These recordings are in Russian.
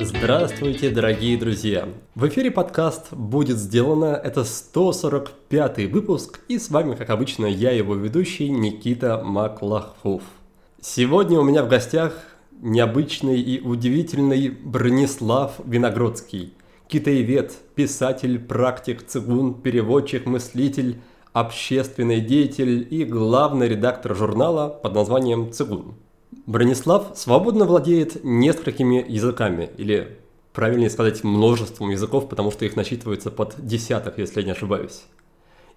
Здравствуйте, дорогие друзья! В эфире подкаст «Будет сделано». Это 145 выпуск, и с вами, как обычно, я, его ведущий Никита Маклахов. Сегодня у меня в гостях необычный и удивительный Бронислав Виногродский. Китаевед, писатель, практик, цигун, переводчик, мыслитель, общественный деятель и главный редактор журнала под названием «Цигун». Бронислав свободно владеет несколькими языками, или правильнее сказать множеством языков, потому что их насчитывается под десяток, если я не ошибаюсь.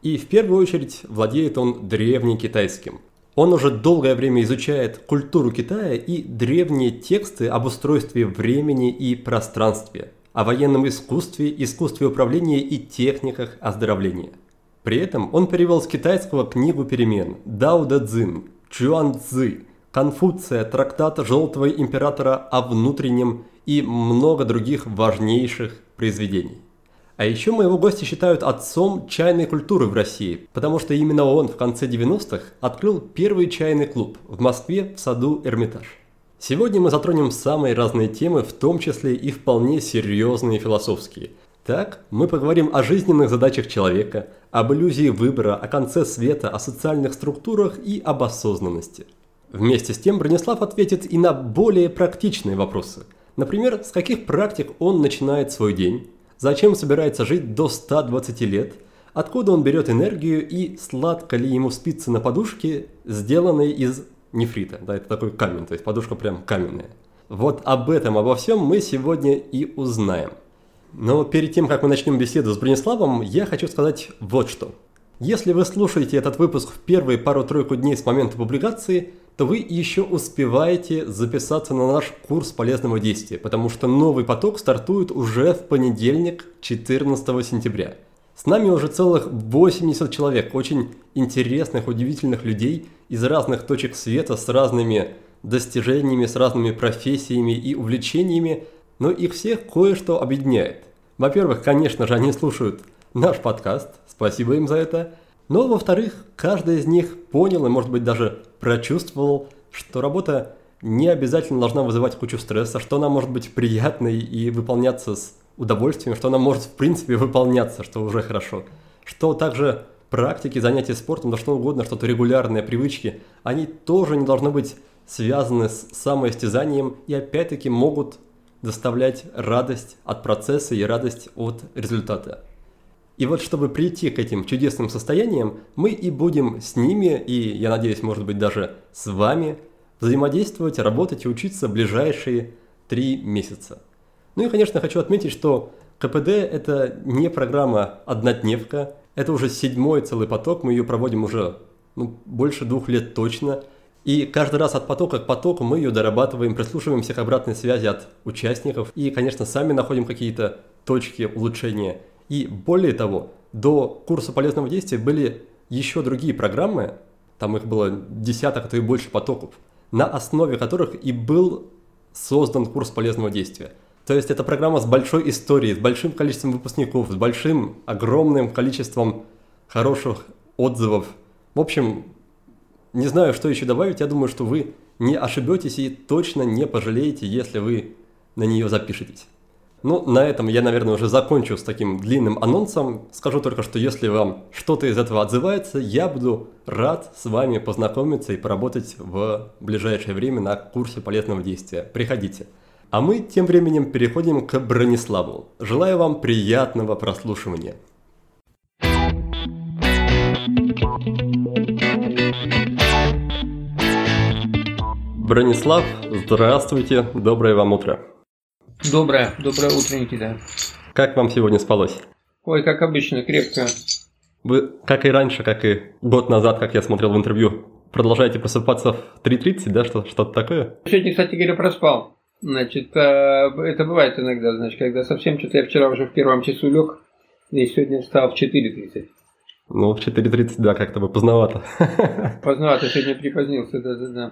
И в первую очередь владеет он древнекитайским. Он уже долгое время изучает культуру Китая и древние тексты об устройстве времени и пространстве, о военном искусстве, искусстве управления и техниках оздоровления. При этом он перевел с китайского книгу перемен Дао Дэ Цзин, Чуан Цзы, Конфуция, трактат Желтого Императора о внутреннем и много других важнейших произведений. А еще моего гостя считают отцом чайной культуры в России, потому что именно он в конце 90-х открыл первый чайный клуб в Москве в саду Эрмитаж. Сегодня мы затронем самые разные темы, в том числе и вполне серьезные философские. Так, мы поговорим о жизненных задачах человека, об иллюзии выбора, о конце света, о социальных структурах и об осознанности – Вместе с тем Бронислав ответит и на более практичные вопросы. Например, с каких практик он начинает свой день, зачем собирается жить до 120 лет, откуда он берет энергию и сладко ли ему спится на подушке, сделанной из нефрита. Да, это такой камень, то есть подушка прям каменная. Вот об этом, обо всем мы сегодня и узнаем. Но перед тем, как мы начнем беседу с Брониславом, я хочу сказать вот что. Если вы слушаете этот выпуск в первые пару-тройку дней с момента публикации, то вы еще успеваете записаться на наш курс полезного действия, потому что новый поток стартует уже в понедельник, 14 сентября. С нами уже целых 80 человек, очень интересных, удивительных людей из разных точек света, с разными достижениями, с разными профессиями и увлечениями, но их всех кое-что объединяет. Во-первых, конечно же, они слушают наш подкаст, спасибо им за это – но, во-вторых, каждый из них понял и, может быть, даже прочувствовал, что работа не обязательно должна вызывать кучу стресса, что она может быть приятной и выполняться с удовольствием, что она может, в принципе, выполняться, что уже хорошо. Что также практики, занятия спортом, да что угодно, что-то регулярные привычки, они тоже не должны быть связаны с самоистязанием и опять-таки могут доставлять радость от процесса и радость от результата. И вот чтобы прийти к этим чудесным состояниям, мы и будем с ними, и, я надеюсь, может быть, даже с вами взаимодействовать, работать и учиться ближайшие три месяца. Ну и, конечно, хочу отметить, что КПД – это не программа «однодневка», это уже седьмой целый поток, мы ее проводим уже ну, больше двух лет точно. И каждый раз от потока к потоку мы ее дорабатываем, прислушиваемся к обратной связи от участников и, конечно, сами находим какие-то точки улучшения – и более того, до курса полезного действия были еще другие программы, там их было десяток, а то и больше потоков, на основе которых и был создан курс полезного действия. То есть это программа с большой историей, с большим количеством выпускников, с большим, огромным количеством хороших отзывов. В общем, не знаю, что еще добавить, я думаю, что вы не ошибетесь и точно не пожалеете, если вы на нее запишетесь. Ну, на этом я, наверное, уже закончу с таким длинным анонсом. Скажу только, что если вам что-то из этого отзывается, я буду рад с вами познакомиться и поработать в ближайшее время на курсе полезного действия. Приходите. А мы тем временем переходим к Брониславу. Желаю вам приятного прослушивания. Бронислав, здравствуйте, доброе вам утро. Доброе, доброе утро, Никита. Как вам сегодня спалось? Ой, как обычно, крепко. Вы, как и раньше, как и год назад, как я смотрел в интервью, продолжаете просыпаться в 3.30, да, что, что-то такое? Сегодня, кстати говоря, проспал. Значит, э, это бывает иногда, значит, когда совсем что-то я вчера уже в первом часу лег, и сегодня встал в 4.30. Ну, в 4.30, да, как-то бы поздновато. Поздновато, сегодня припозднился, да-да-да.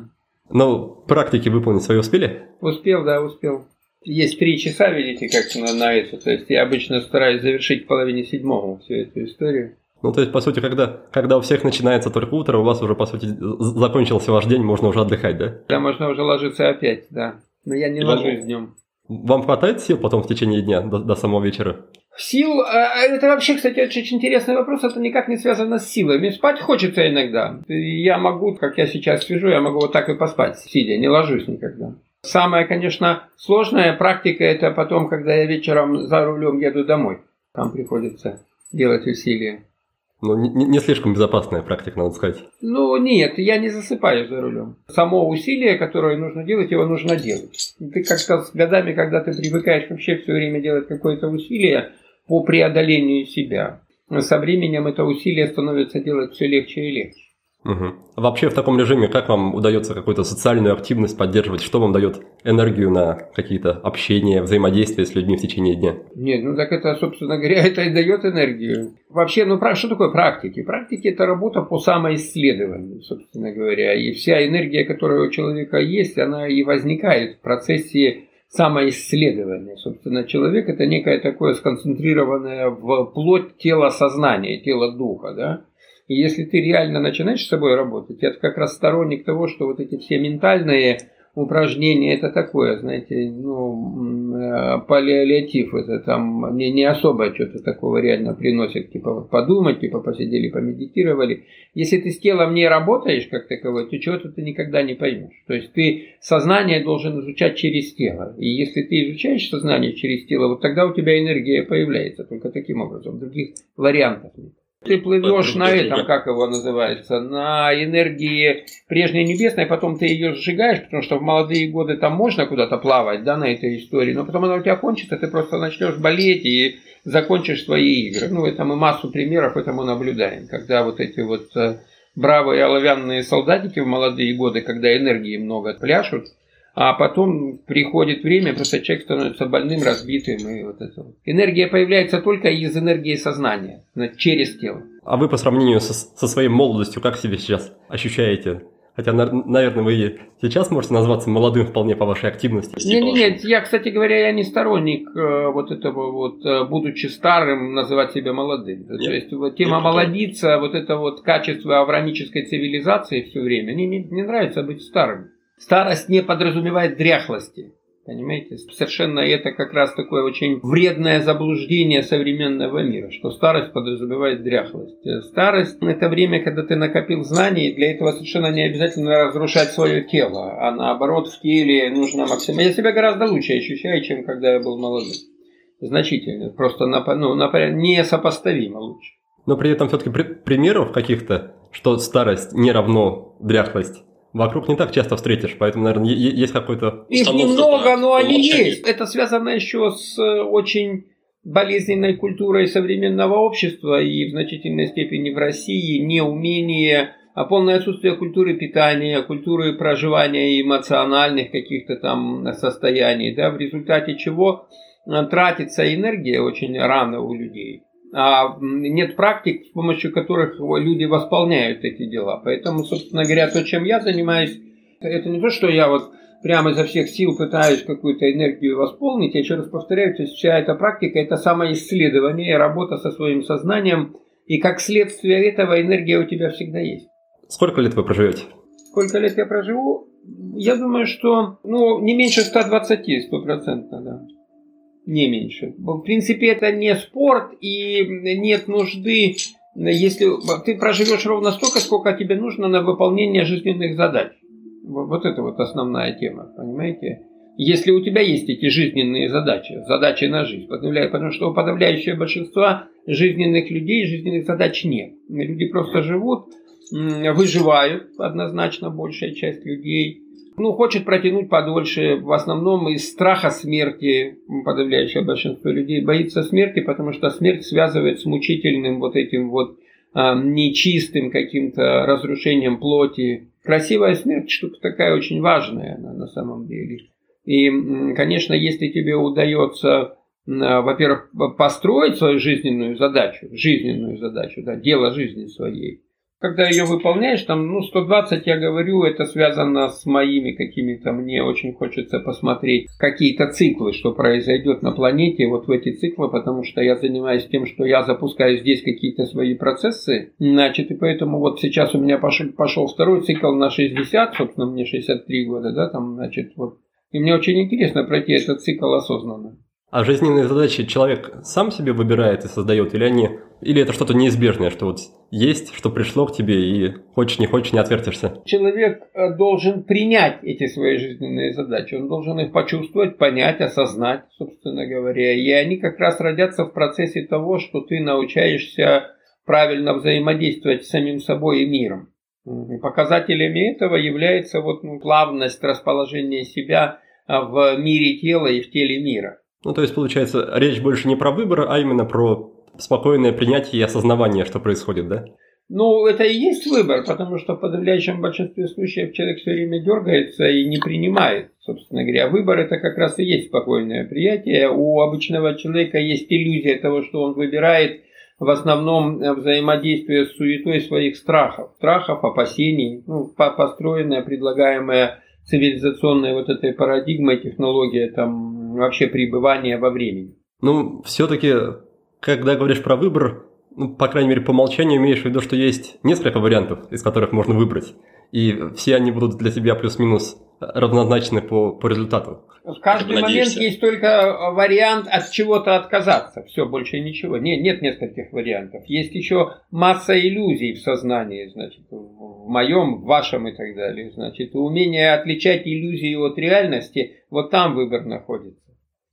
Ну, практики выполнить свои успели? Успел, да, успел есть три часа, видите, как на, на это. То есть я обычно стараюсь завершить в половине седьмого всю эту историю. Ну, то есть, по сути, когда, когда у всех начинается только утро, у вас уже, по сути, закончился ваш день, можно уже отдыхать, да? Да, можно уже ложиться опять, да. Но я не ложусь днем. Вам хватает сил потом в течение дня, до, до самого вечера? Сил, а, а это вообще, кстати, очень интересный вопрос, это никак не связано с силой. Мне спать хочется иногда. Я могу, как я сейчас сижу, я могу вот так и поспать, сидя, не ложусь никогда. Самая, конечно, сложная практика это потом, когда я вечером за рулем еду домой. Там приходится делать усилия. Ну, не, не слишком безопасная практика, надо сказать. Ну, нет, я не засыпаю за рулем. Само усилие, которое нужно делать, его нужно делать. Ты как-то с годами, когда ты привыкаешь вообще все время делать какое-то усилие по преодолению себя, со временем это усилие становится делать все легче и легче. Угу. Вообще в таком режиме как вам удается какую-то социальную активность поддерживать? Что вам дает энергию на какие-то общения, взаимодействия с людьми в течение дня? Нет, ну так это, собственно говоря, это и дает энергию. Вообще, ну что такое практики? Практики – это работа по самоисследованию, собственно говоря. И вся энергия, которая у человека есть, она и возникает в процессе самоисследования. Собственно, человек – это некое такое сконцентрированное в плоть тела сознания, тело духа, да? И если ты реально начинаешь с собой работать, я как раз сторонник того, что вот эти все ментальные упражнения, это такое, знаете, ну, э, паллиатив, это там не, не особо что-то такого реально приносит, типа подумать, типа посидели, помедитировали. Если ты с телом не работаешь как таковой, то чего-то ты никогда не поймешь. То есть ты сознание должен изучать через тело. И если ты изучаешь сознание через тело, вот тогда у тебя энергия появляется, только таким образом, других вариантов нет. Ты плывешь на этом, как его называется, на энергии прежней небесной, потом ты ее сжигаешь, потому что в молодые годы там можно куда-то плавать, да, на этой истории, но потом она у тебя кончится, ты просто начнешь болеть и закончишь свои игры. Ну, это мы массу примеров этому наблюдаем, когда вот эти вот э, бравые оловянные солдатики в молодые годы, когда энергии много пляшут, а потом приходит время, просто человек становится больным, разбитым. И вот это. Энергия появляется только из энергии сознания, через тело. А вы по сравнению со, со своей молодостью, как себя сейчас ощущаете? Хотя, наверное, вы сейчас можете назваться молодым вполне по вашей активности. Нет, нет, нет, я, кстати говоря, я не сторонник э, вот этого вот, э, будучи старым, называть себя молодым. Нет, То есть вот, тема молодиться, вот это вот качество аврамической цивилизации все время, мне не, не нравится быть старым. Старость не подразумевает дряхлости. Понимаете? Совершенно это как раз такое очень вредное заблуждение современного мира, что старость подразумевает дряхлость. Старость – это время, когда ты накопил знаний, и для этого совершенно не обязательно разрушать свое тело, а наоборот в теле нужно максимально... Я себя гораздо лучше ощущаю, чем когда я был молодым. Значительно. Просто на, ну, на, несопоставимо лучше. Но при этом все-таки при, примеров каких-то, что старость не равно дряхлость, Вокруг не так часто встретишь, поэтому, наверное, есть какой-то... Их немного, но они есть. Это связано еще с э, очень болезненной культурой современного общества и в значительной степени в России. Неумение, а полное отсутствие культуры питания, культуры проживания эмоциональных каких-то там состояний, да, в результате чего э, тратится энергия очень рано у людей нет практик, с помощью которых люди восполняют эти дела. Поэтому, собственно говоря, то, чем я занимаюсь, это не то, что я вот прямо изо всех сил пытаюсь какую-то энергию восполнить. Я еще раз повторяю, то есть вся эта практика – это самоисследование, работа со своим сознанием. И как следствие этого энергия у тебя всегда есть. Сколько лет вы проживете? Сколько лет я проживу? Я думаю, что ну, не меньше 120, стопроцентно, да не меньше. В принципе, это не спорт и нет нужды, если ты проживешь ровно столько, сколько тебе нужно на выполнение жизненных задач. Вот это вот основная тема, понимаете? Если у тебя есть эти жизненные задачи, задачи на жизнь, потому что у подавляющего большинства жизненных людей жизненных задач нет. Люди просто живут, выживают, однозначно большая часть людей – ну, хочет протянуть подольше, в основном из страха смерти, подавляющее большинство людей боится смерти, потому что смерть связывает с мучительным вот этим вот а, нечистым каким-то разрушением плоти. Красивая смерть штука такая очень важная она, на самом деле. И, конечно, если тебе удается, во-первых, построить свою жизненную задачу, жизненную задачу, да, дело жизни своей, когда ее выполняешь, там, ну, 120, я говорю, это связано с моими какими-то, мне очень хочется посмотреть какие-то циклы, что произойдет на планете, вот в эти циклы, потому что я занимаюсь тем, что я запускаю здесь какие-то свои процессы, значит, и поэтому вот сейчас у меня пошел, пошел второй цикл на 60, собственно, мне 63 года, да, там, значит, вот, и мне очень интересно пройти этот цикл осознанно. А жизненные задачи человек сам себе выбирает и создает, или они, или это что-то неизбежное, что вот есть, что пришло к тебе, и хочешь не хочешь, не отвертишься? Человек э, должен принять эти свои жизненные задачи, он должен их почувствовать, понять, осознать, собственно говоря, и они как раз родятся в процессе того, что ты научаешься правильно взаимодействовать с самим собой и миром. Показателями этого является вот ну, плавность расположения себя а, в мире тела и в теле мира. Ну, то есть, получается, речь больше не про выбор, а именно про спокойное принятие и осознавание, что происходит, да? Ну, это и есть выбор, потому что в подавляющем большинстве случаев человек все время дергается и не принимает, собственно говоря. Выбор это как раз и есть спокойное приятие. У обычного человека есть иллюзия того, что он выбирает в основном взаимодействие с суетой своих страхов. Страхов, опасений, ну, построенная, предлагаемая цивилизационная вот этой парадигмой, технология там вообще пребывания во времени. Ну, все-таки, когда говоришь про выбор, ну, по крайней мере, по умолчанию имеешь в виду, что есть несколько вариантов, из которых можно выбрать. И все они будут для тебя плюс-минус равнозначны по, по результату. В каждый момент есть только вариант от чего-то отказаться. Все, больше ничего. Нет, нет нескольких вариантов. Есть еще масса иллюзий в сознании, значит, в моем, в вашем и так далее. Значит, умение отличать иллюзии от реальности, вот там выбор находится.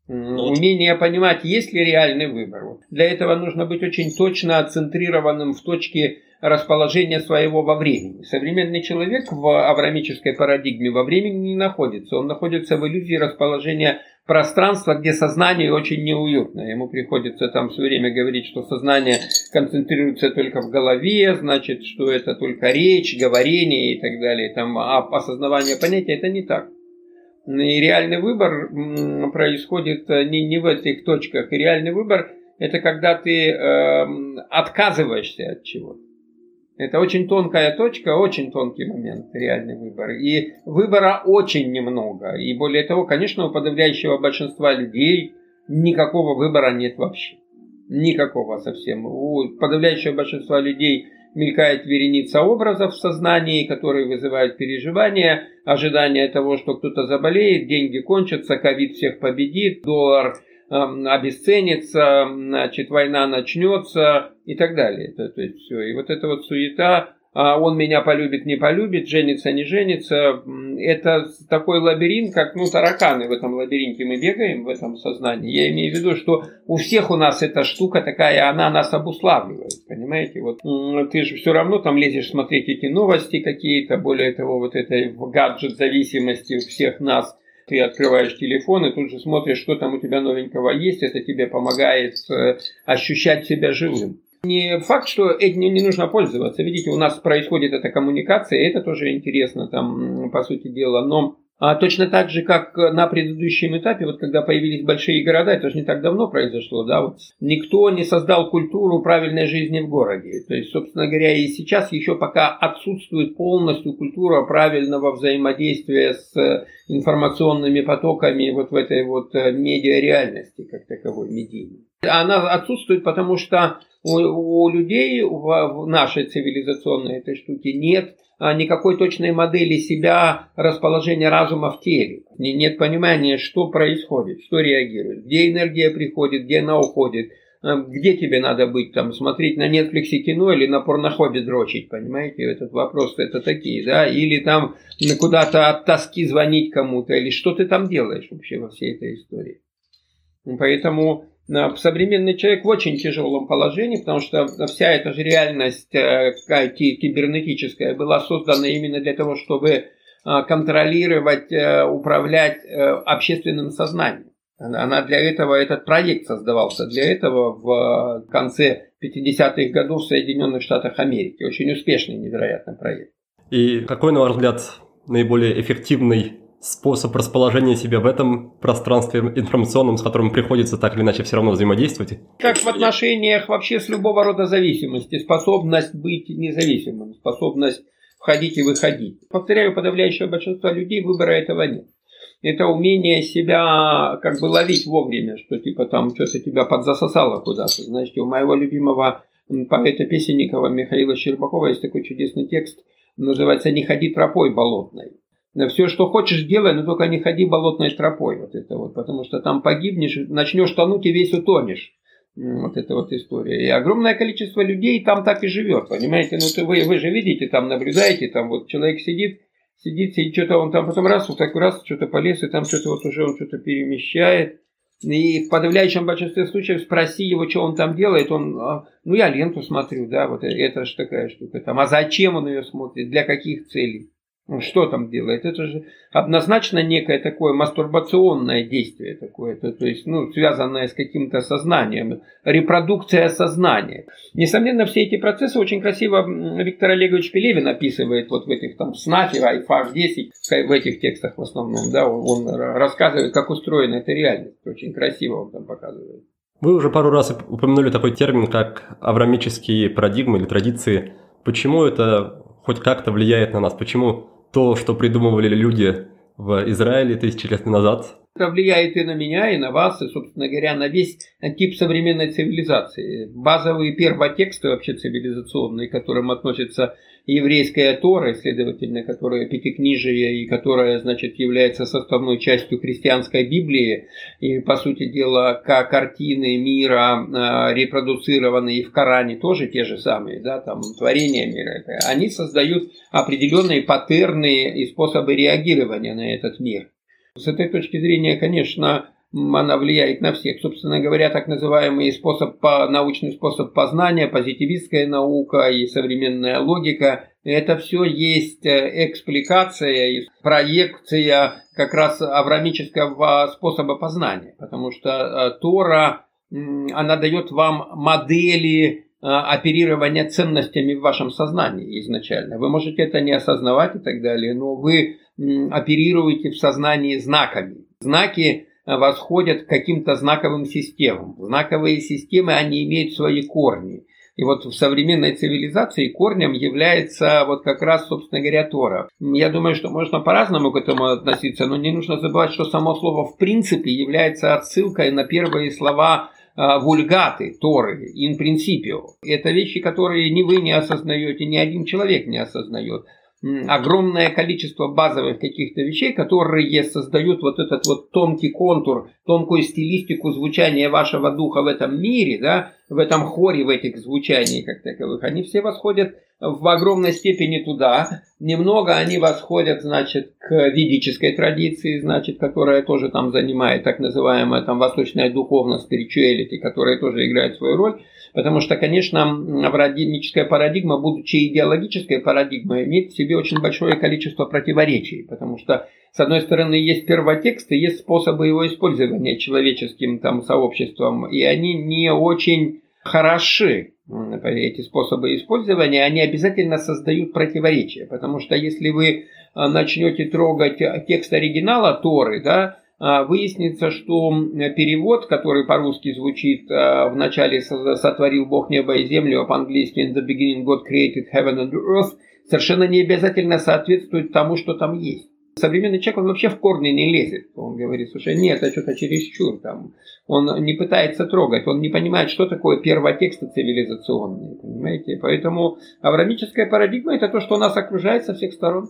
Ну, Умение понимать, есть ли реальный выбор. Для этого нужно быть очень точно отцентрированным в точке расположения своего во времени. Современный человек в аврамической парадигме во времени не находится. Он находится в иллюзии расположения пространства, где сознание очень неуютно. Ему приходится там все время говорить, что сознание концентрируется только в голове, значит, что это только речь, говорение и так далее. Там, а осознавание понятия это не так. И реальный выбор происходит э, не, не в этих точках. И реальный выбор – это когда ты э, отказываешься от чего-то. Это очень тонкая точка, очень тонкий момент, реальный выбор. И выбора очень немного. И более того, конечно, у подавляющего большинства людей никакого выбора нет вообще. Никакого совсем. У подавляющего большинства людей мелькает вереница образов в сознании, которые вызывают переживания, ожидание того, что кто-то заболеет, деньги кончатся, ковид всех победит, доллар э, обесценится, значит, война начнется и так далее. Это, то есть все. И вот эта вот суета он меня полюбит, не полюбит, женится, не женится. Это такой лабиринт, как ну, тараканы в этом лабиринте мы бегаем, в этом сознании. Я имею в виду, что у всех у нас эта штука такая, она нас обуславливает, понимаете? Вот ты же все равно там лезешь смотреть эти новости какие-то, более того, вот этой гаджет зависимости у всех нас – ты открываешь телефон и тут же смотришь, что там у тебя новенького есть, это тебе помогает э, ощущать себя живым. Не факт, что этим не нужно пользоваться. Видите, у нас происходит эта коммуникация, это тоже интересно, там, по сути дела. Но а точно так же, как на предыдущем этапе, вот когда появились большие города, это же не так давно произошло, да, вот никто не создал культуру правильной жизни в городе. То есть, собственно говоря, и сейчас еще пока отсутствует полностью культура правильного взаимодействия с информационными потоками вот в этой вот э, медиареальности, как таковой медийной. Она отсутствует, потому что у, у людей в, в нашей цивилизационной этой штуке нет никакой точной модели себя расположения разума в теле. Нет понимания, что происходит, что реагирует, где энергия приходит, где она уходит, а, где тебе надо быть, там, смотреть на Netflix кино или на порнохобе дрочить, понимаете, этот вопрос это такие, да, или там куда-то от тоски звонить кому-то, или что ты там делаешь вообще во всей этой истории. Поэтому современный человек в очень тяжелом положении, потому что вся эта же реальность э, кибернетическая была создана именно для того, чтобы э, контролировать, э, управлять общественным сознанием. Она для этого, этот проект создавался для этого в конце 50-х годов в Соединенных Штатах Америки. Очень успешный, невероятный проект. И какой, на ваш взгляд, наиболее эффективный способ расположения себя в этом пространстве информационном, с которым приходится так или иначе все равно взаимодействовать? Как в отношениях вообще с любого рода зависимости. Способность быть независимым, способность входить и выходить. Повторяю, подавляющее большинство людей выбора этого нет. Это умение себя как бы ловить вовремя, что типа там что-то тебя подзасосало куда-то. Знаете, у моего любимого поэта-песенникова Михаила Щербакова есть такой чудесный текст, называется «Не ходи тропой болотной». Все, что хочешь, делай, но только не ходи болотной тропой. Вот это вот, потому что там погибнешь, начнешь тонуть и весь утонешь. Вот эта вот история. И огромное количество людей там так и живет. Понимаете, ну вы, вы же видите, там наблюдаете, там вот человек сидит, сидит, и что-то он там потом раз, вот так раз, что-то полез, и там что-то вот уже он что-то перемещает. И в подавляющем большинстве случаев спроси его, что он там делает, он, а, ну я ленту смотрю, да, вот это же такая штука там. А зачем он ее смотрит, для каких целей? Ну, что там делает? Это же однозначно некое такое мастурбационное действие такое, то, есть, ну, связанное с каким-то сознанием, репродукция сознания. Несомненно, все эти процессы очень красиво Виктор Олегович Пелевин описывает вот в этих там СНАФе, iFAF 10, в этих текстах в основном, да, он рассказывает, как устроена эта реальность, очень красиво он там показывает. Вы уже пару раз упомянули такой термин, как аврамические парадигмы или традиции. Почему это хоть как-то влияет на нас? Почему то, что придумывали люди в Израиле тысячи лет назад. Это влияет и на меня, и на вас, и, собственно говоря, на весь тип современной цивилизации. Базовые первотексты вообще цивилизационные, к которым относятся еврейская Тора, следовательно, которая пятикнижие и которая, значит, является составной частью христианской Библии, и, по сути дела, как картины мира, э, репродуцированные в Коране, тоже те же самые, да, там, творения мира, они создают определенные паттерны и способы реагирования на этот мир. С этой точки зрения, конечно, она влияет на всех. Собственно говоря, так называемый способ, научный способ познания, позитивистская наука и современная логика, это все есть э, экспликация проекция как раз аврамического способа познания. Потому что э, Тора, она дает вам модели э, оперирования ценностями в вашем сознании изначально. Вы можете это не осознавать и так далее, но вы оперируете в сознании знаками. Знаки восходят к каким-то знаковым системам. Знаковые системы, они имеют свои корни. И вот в современной цивилизации корнем является вот как раз, собственно говоря, Тора. Я думаю, что можно по-разному к этому относиться, но не нужно забывать, что само слово в принципе является отсылкой на первые слова а, вульгаты Торы, in principio. Это вещи, которые ни вы не осознаете, ни один человек не осознает огромное количество базовых каких-то вещей, которые создают вот этот вот тонкий контур, тонкую стилистику звучания вашего духа в этом мире, да, в этом хоре, в этих звучаниях как таковых, они все восходят в огромной степени туда. Немного они восходят, значит, к ведической традиции, значит, которая тоже там занимает так называемая там восточная духовность, spirituality, которая тоже играет свою роль. Потому что, конечно, авраамическая парадигма, будучи идеологической парадигмой, имеет в себе очень большое количество противоречий. Потому что, с одной стороны, есть первотекст и есть способы его использования человеческим там, сообществом. И они не очень хороши, эти способы использования, они обязательно создают противоречия. Потому что если вы а, начнете трогать текст оригинала Торы, да, выяснится, что перевод, который по-русски звучит а, в начале «сотворил Бог небо и землю», а по-английски «In the beginning God created heaven and earth», совершенно не обязательно соответствует тому, что там есть. Современный человек, он вообще в корни не лезет. Он говорит, слушай, нет, это что-то чересчур. Там. Он не пытается трогать, он не понимает, что такое первотексты цивилизационные. Понимаете? Поэтому аврамическая парадигма – это то, что нас окружает со всех сторон.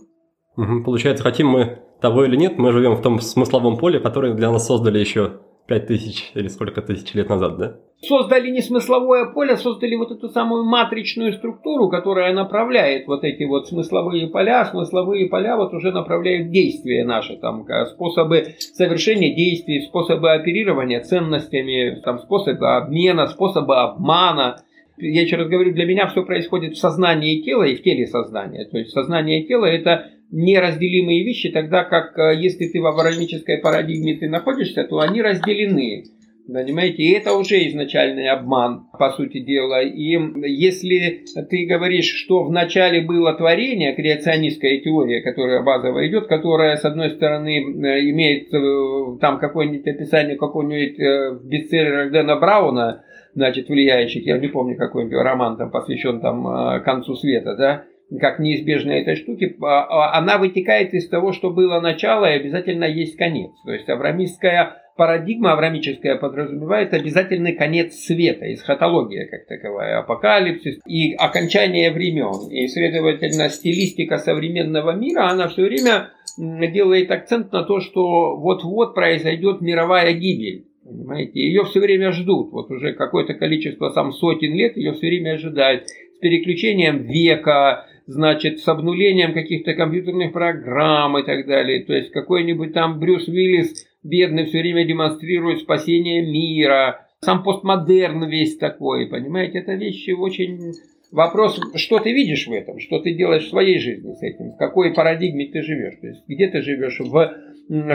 Получается, хотим мы того или нет, мы живем в том смысловом поле, которое для нас создали еще пять тысяч или сколько тысяч лет назад, да? Создали не смысловое поле, создали вот эту самую матричную структуру, которая направляет вот эти вот смысловые поля. Смысловые поля вот уже направляют действия наши, там, способы совершения действий, способы оперирования ценностями, там, способы обмена, способы обмана. Я еще раз говорю, для меня все происходит в сознании тела и в теле сознания. То есть сознание тела это неразделимые вещи, тогда как э, если ты в авраамической парадигме ты находишься, то они разделены. Понимаете, и это уже изначальный обман, по сути дела. И если ты говоришь, что в начале было творение, креационистская теория, которая базово идет, которая, с одной стороны, имеет э, там какое-нибудь описание какого-нибудь э, в бестселлерах Дэна Брауна, значит, влияющих, я не помню, какой-нибудь роман там посвящен там э, концу света, да, как неизбежной этой штуки, а, а она вытекает из того, что было начало и обязательно есть конец. То есть аврамистская парадигма аврамическая подразумевает обязательный конец света, эсхатология как таковая, апокалипсис и окончание времен. И, следовательно, стилистика современного мира, она все время делает акцент на то, что вот-вот произойдет мировая гибель. Понимаете, ее все время ждут. Вот уже какое-то количество, сам сотен лет ее все время ожидают. С переключением века, значит, с обнулением каких-то компьютерных программ и так далее. То есть какой-нибудь там Брюс Уиллис бедный все время демонстрирует спасение мира. Сам постмодерн весь такой, понимаете, это вещи очень... Вопрос, что ты видишь в этом, что ты делаешь в своей жизни с этим, в какой парадигме ты живешь, то есть где ты живешь, в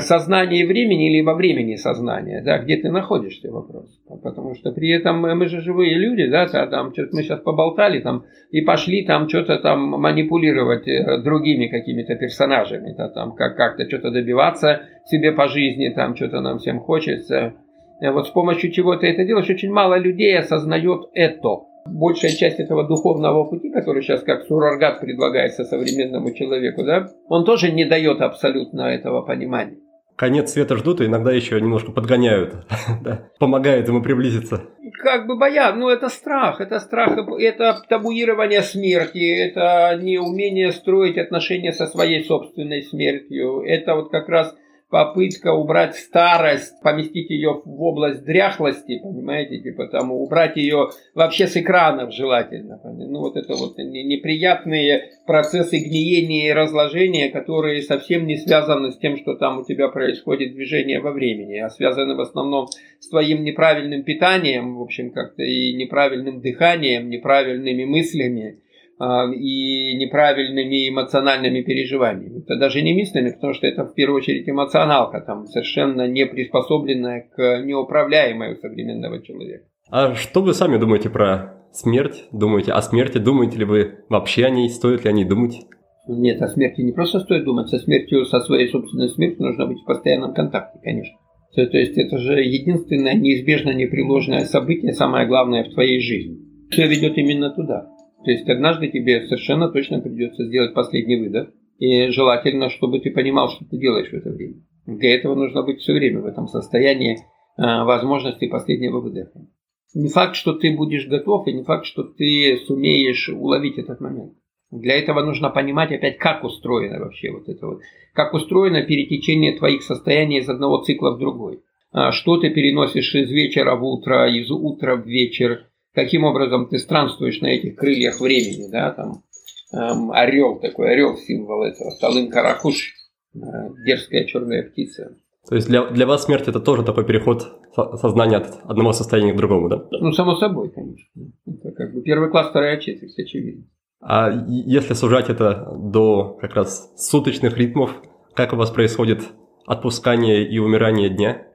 сознании времени или во времени сознания, да, где ты находишься, вопрос. Потому что при этом мы же живые люди, да, там что-то мы сейчас поболтали там и пошли там что-то там манипулировать э, другими какими-то персонажами, да, там как- как-то что-то добиваться себе по жизни, там что-то нам всем хочется. Э, вот с помощью чего ты это делаешь, очень мало людей осознает это. Большая часть этого духовного пути, который сейчас как суррогат предлагается современному человеку, да, он тоже не дает абсолютно этого понимания. Конец света ждут и иногда еще немножко подгоняют, да, помогают ему приблизиться. Как бы боя, ну это страх, это страх, это табуирование смерти, это неумение строить отношения со своей собственной смертью, это вот как раз попытка убрать старость, поместить ее в область дряхлости, понимаете, типа там убрать ее вообще с экранов желательно. Ну вот это вот неприятные процессы гниения и разложения, которые совсем не связаны с тем, что там у тебя происходит движение во времени, а связаны в основном с твоим неправильным питанием, в общем, как-то и неправильным дыханием, неправильными мыслями и неправильными эмоциональными переживаниями. Это даже не мыслями, потому что это в первую очередь эмоционалка, там совершенно не приспособленная к неуправляемой у современного человека. А что вы сами думаете про смерть? Думаете о смерти? Думаете ли вы вообще о ней? Стоит ли о ней думать? Нет, о смерти не просто стоит думать, со смертью, со своей собственной смертью нужно быть в постоянном контакте, конечно. То, то есть это же единственное неизбежно непреложное событие, самое главное в твоей жизни. Все ведет именно туда. То есть однажды тебе совершенно точно придется сделать последний выдох. И желательно, чтобы ты понимал, что ты делаешь в это время. Для этого нужно быть все время в этом состоянии а, возможности последнего выдоха. Не факт, что ты будешь готов, и не факт, что ты сумеешь уловить этот момент. Для этого нужно понимать опять, как устроено вообще вот это вот. Как устроено перетечение твоих состояний из одного цикла в другой. А, что ты переносишь из вечера в утро, из утра в вечер, каким образом ты странствуешь на этих крыльях времени, да, там эм, орел такой, орел символ этого, Талын Каракуш, э, дерзкая черная птица. То есть для, для вас смерть это тоже такой переход сознания от одного состояния к другому, да? Ну, само собой, конечно. Это как бы первый класс, вторая четверть, очевидно. А если сужать это до как раз суточных ритмов, как у вас происходит отпускание и умирание дня?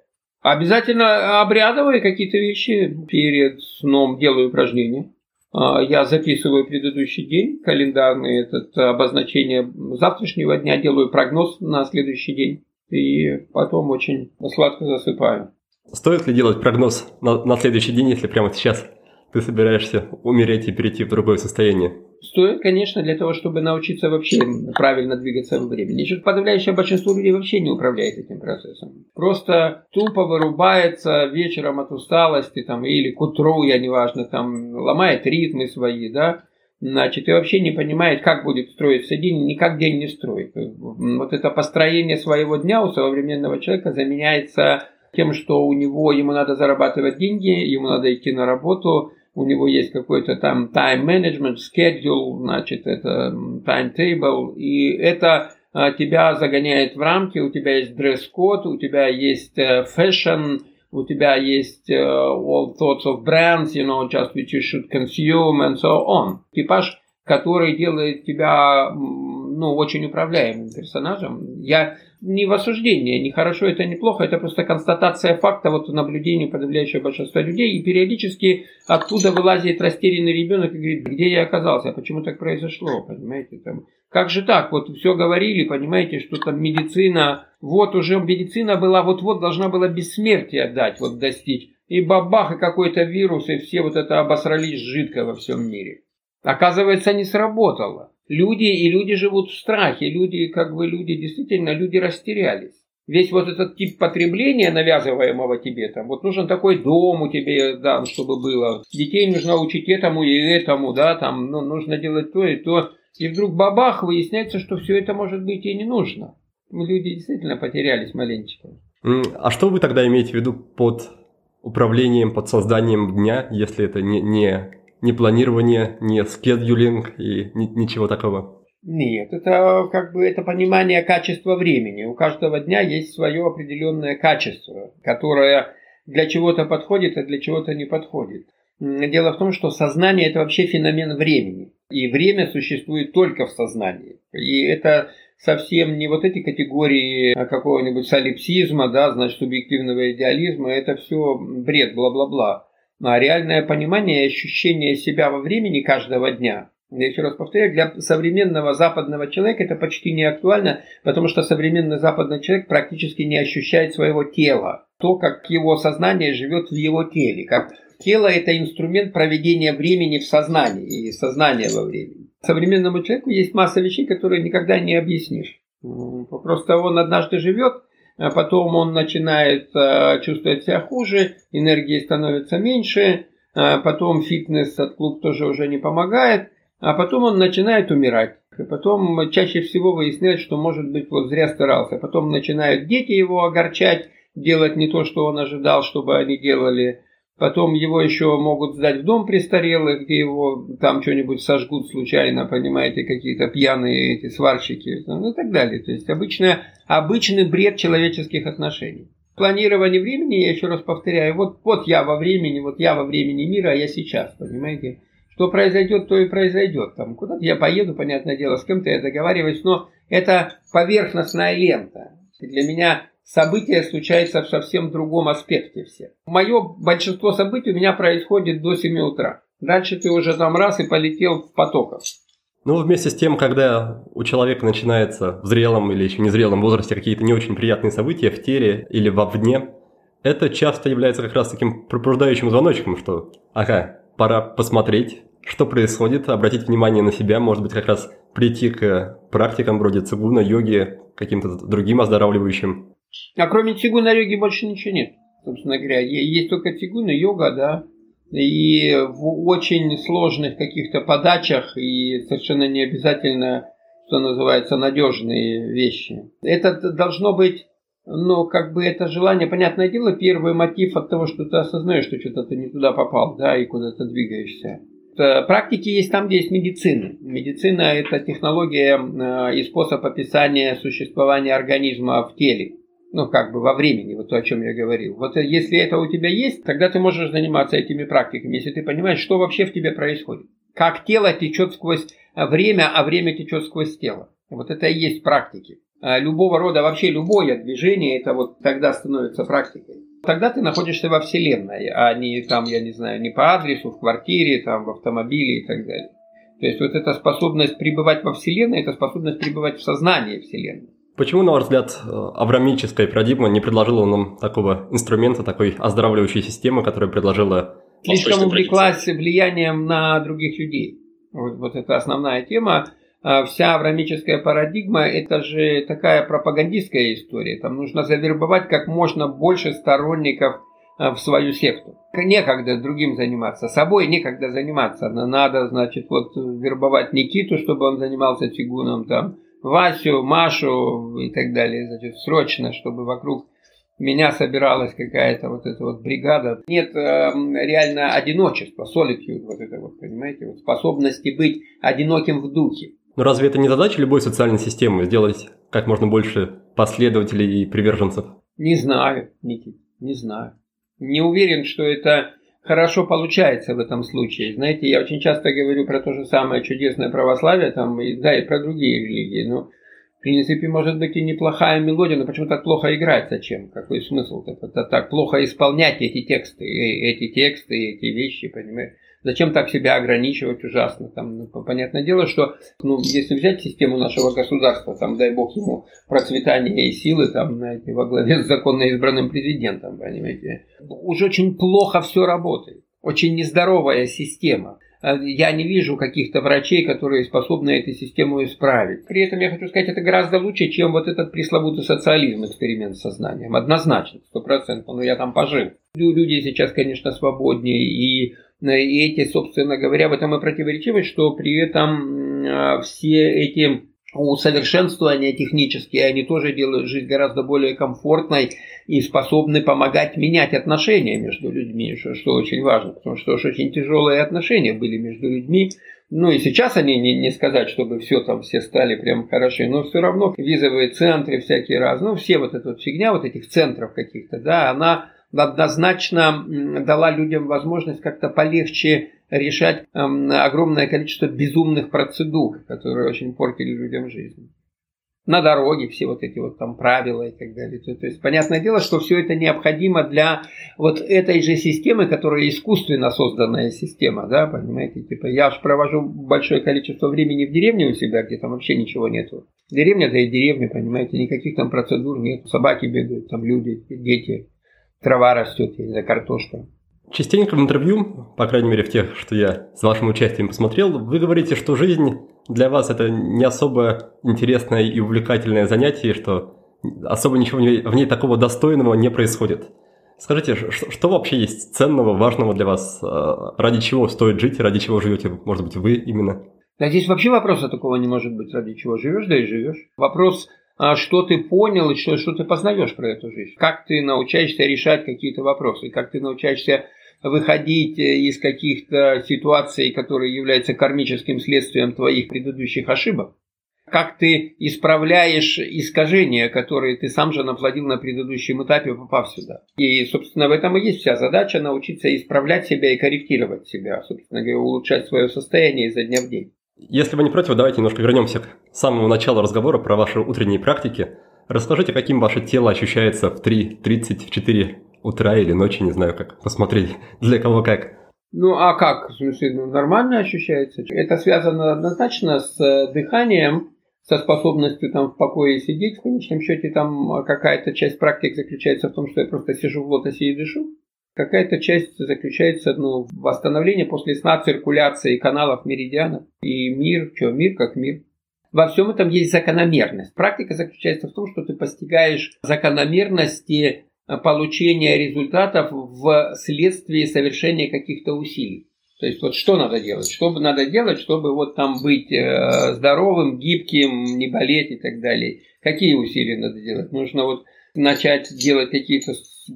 Обязательно обрядовые какие-то вещи перед сном делаю упражнения. А, я записываю предыдущий день, календарный этот обозначение завтрашнего дня, делаю прогноз на следующий день. И потом очень сладко засыпаю. Стоит ли делать прогноз на, на следующий день, если прямо сейчас ты собираешься умереть и перейти в другое состояние? Стоит, конечно, для того, чтобы научиться вообще правильно двигаться во времени. Еще подавляющее большинство людей вообще не управляет этим процессом. Просто тупо вырубается вечером от усталости там, или к утру, я неважно, там, ломает ритмы свои, да, значит, и вообще не понимает, как будет строиться день, никак день не строит. Вот это построение своего дня у современного человека заменяется тем, что у него, ему надо зарабатывать деньги, ему надо идти на работу, у него есть какой-то там time management, schedule, значит, это timetable, и это а, тебя загоняет в рамки, у тебя есть дресс-код, у тебя есть uh, fashion, у тебя есть uh, all sorts of brands, you know, just which you should consume and so on. Типаж, который делает тебя ну, очень управляемым персонажем. Я не в осуждении, не хорошо это, не плохо, это просто констатация факта, вот наблюдению подавляющего большинства людей, и периодически оттуда вылазит растерянный ребенок и говорит, где я оказался, почему так произошло, понимаете, там, как же так, вот все говорили, понимаете, что там медицина, вот уже медицина была, вот-вот должна была бессмертие дать, вот достичь, и бабах, и какой-то вирус, и все вот это обосрались жидко во всем мире. Оказывается, не сработало. Люди и люди живут в страхе. Люди, как бы люди, действительно, люди растерялись. Весь вот этот тип потребления, навязываемого тебе, там, вот нужен такой дом у тебя, да, чтобы было. Детей нужно учить этому и этому, да, там, ну, нужно делать то и то. И вдруг бабах, выясняется, что все это может быть и не нужно. Люди действительно потерялись маленечко. А что вы тогда имеете в виду под управлением, под созданием дня, если это не, не ни планирование, ни скедулинг и ни, ничего такого? Нет, это как бы это понимание качества времени. У каждого дня есть свое определенное качество, которое для чего-то подходит, а для чего-то не подходит. Дело в том, что сознание это вообще феномен времени. И время существует только в сознании. И это совсем не вот эти категории какого-нибудь солипсизма, да, значит, субъективного идеализма, это все бред, бла-бла-бла а реальное понимание и ощущение себя во времени каждого дня. Я еще раз повторяю, для современного западного человека это почти не актуально, потому что современный западный человек практически не ощущает своего тела. То, как его сознание живет в его теле. Как тело – это инструмент проведения времени в сознании и сознания во времени. Современному человеку есть масса вещей, которые никогда не объяснишь. Просто он однажды живет – а потом он начинает э, чувствовать себя хуже, энергии становится меньше, а потом фитнес от клуб тоже уже не помогает, а потом он начинает умирать. И потом чаще всего выясняет, что, может быть, вот зря старался. Потом начинают дети его огорчать, делать не то, что он ожидал, чтобы они делали. Потом его еще могут сдать в дом престарелых, где его там что-нибудь сожгут случайно, понимаете, какие-то пьяные эти сварщики, ну и так далее. То есть обычно, обычный бред человеческих отношений. Планирование времени, я еще раз повторяю, вот, вот я во времени, вот я во времени мира, а я сейчас, понимаете. Что произойдет, то и произойдет. Там куда-то я поеду, понятное дело, с кем-то я договариваюсь, но это поверхностная лента. Для меня события случаются в совсем другом аспекте все. Мое большинство событий у меня происходит до 7 утра. Дальше ты уже там раз и полетел в потоках. Ну, вместе с тем, когда у человека начинается в зрелом или еще незрелом возрасте какие-то не очень приятные события в теле или вовне, это часто является как раз таким пробуждающим звоночком, что ага, пора посмотреть, что происходит, обратить внимание на себя, может быть, как раз прийти к практикам вроде цигуна, йоги, каким-то другим оздоравливающим. А кроме цигуна йоги больше ничего нет. Собственно говоря, есть только цигуна, йога, да, и в очень сложных каких-то подачах и совершенно не обязательно, что называется, надежные вещи. Это должно быть, ну, как бы это желание, понятное дело, первый мотив от того, что ты осознаешь, что что-то ты не туда попал, да, и куда-то двигаешься. Практики есть там, где есть медицина. Медицина – это технология э, и способ описания существования организма в теле ну, как бы во времени, вот то, о чем я говорил. Вот если это у тебя есть, тогда ты можешь заниматься этими практиками, если ты понимаешь, что вообще в тебе происходит. Как тело течет сквозь время, а время течет сквозь тело. Вот это и есть практики. А любого рода, вообще любое движение, это вот тогда становится практикой. Тогда ты находишься во Вселенной, а не там, я не знаю, не по адресу, в квартире, там, в автомобиле и так далее. То есть вот эта способность пребывать во Вселенной, это способность пребывать в сознании Вселенной. Почему, на ваш взгляд, э, аврамическая парадигма не предложила нам такого инструмента, такой оздоравливающей системы, которая предложила... Слишком увлеклась влиянием на других людей. Вот, вот это основная тема. А вся аврамическая парадигма – это же такая пропагандистская история. Там нужно завербовать как можно больше сторонников э, в свою секту. Некогда другим заниматься, собой некогда заниматься. Надо, значит, вот вербовать Никиту, чтобы он занимался фигуном там, Васю, Машу и так далее, значит, срочно, чтобы вокруг меня собиралась какая-то вот эта вот бригада. Нет э, реально одиночества, solitude, вот это вот, понимаете, вот способности быть одиноким в духе. Но разве это не задача любой социальной системы сделать как можно больше последователей и приверженцев? Не знаю, Никит, не знаю. Не уверен, что это хорошо получается в этом случае. Знаете, я очень часто говорю про то же самое чудесное православие, там, и, да, и про другие религии. Но, в принципе, может быть и неплохая мелодия, но почему так плохо играть? Зачем? Какой смысл? Это, так плохо исполнять эти тексты, эти тексты, эти вещи, понимаете? Зачем так себя ограничивать ужасно? Там, ну, понятное дело, что ну, если взять систему нашего государства, там, дай бог ему процветания и силы, там, знаете, во главе с законно избранным президентом, понимаете, уже очень плохо все работает. Очень нездоровая система. А я не вижу каких-то врачей, которые способны эту систему исправить. При этом я хочу сказать, это гораздо лучше, чем вот этот пресловутый социализм, эксперимент с сознанием. Однозначно, стопроцентно. Но я там пожил. Люди сейчас, конечно, свободнее и и эти, собственно говоря, в этом и противоречивость, что при этом а, все эти усовершенствования технические, они тоже делают жизнь гораздо более комфортной и способны помогать менять отношения между людьми, что, что очень важно, потому что очень тяжелые отношения были между людьми. Ну и сейчас они не, не сказать, чтобы все там все стали прям хороши, но все равно визовые центры всякие раз, ну все вот эта вот фигня вот этих центров каких-то, да, она однозначно дала людям возможность как-то полегче решать эм, огромное количество безумных процедур, которые очень портили людям жизнь. На дороге все вот эти вот там правила и так далее. То, то есть, понятное дело, что все это необходимо для вот этой же системы, которая искусственно созданная система, да, понимаете, типа я же провожу большое количество времени в деревне у себя, где там вообще ничего нету. Деревня, да и деревня, понимаете, никаких там процедур нет, собаки бегают, там люди, дети, трава растет, или картошка. Частенько в интервью, по крайней мере в тех, что я с вашим участием посмотрел, вы говорите, что жизнь для вас это не особо интересное и увлекательное занятие, что особо ничего в ней такого достойного не происходит. Скажите, что, что вообще есть ценного, важного для вас? А, ради чего стоит жить, ради чего живете, может быть, вы именно? Да здесь вообще вопроса такого не может быть, ради чего живешь, да и живешь. Вопрос что ты понял и что, что ты познаешь про эту жизнь. Как ты научаешься решать какие-то вопросы, как ты научаешься выходить э, из каких-то ситуаций, которые являются кармическим следствием твоих предыдущих ошибок. Как ты исправляешь искажения, которые ты сам же наплодил на предыдущем этапе, попав сюда. И, собственно, в этом и есть вся задача научиться исправлять себя и корректировать себя, собственно говоря, улучшать свое состояние изо дня в день. Если вы не против, давайте немножко вернемся к самому началу разговора про ваши утренние практики. Расскажите, каким ваше тело ощущается в 3.30, в 4 утра или ночи, не знаю как, посмотреть, для кого как. Ну, а как? В смысле, ну, нормально ощущается? Это связано однозначно с э, дыханием, со способностью там в покое сидеть. В конечном счете там какая-то часть практик заключается в том, что я просто сижу в лотосе и дышу. Какая-то часть заключается ну, в восстановлении после сна циркуляции каналов меридианов. И мир, что, мир как мир. Во всем этом есть закономерность. Практика заключается в том, что ты постигаешь закономерности получения результатов в следствии совершения каких-то усилий. То есть вот что надо делать? Что надо делать, чтобы вот там быть э, здоровым, гибким, не болеть и так далее? Какие усилия надо делать? Нужно вот начать делать какие-то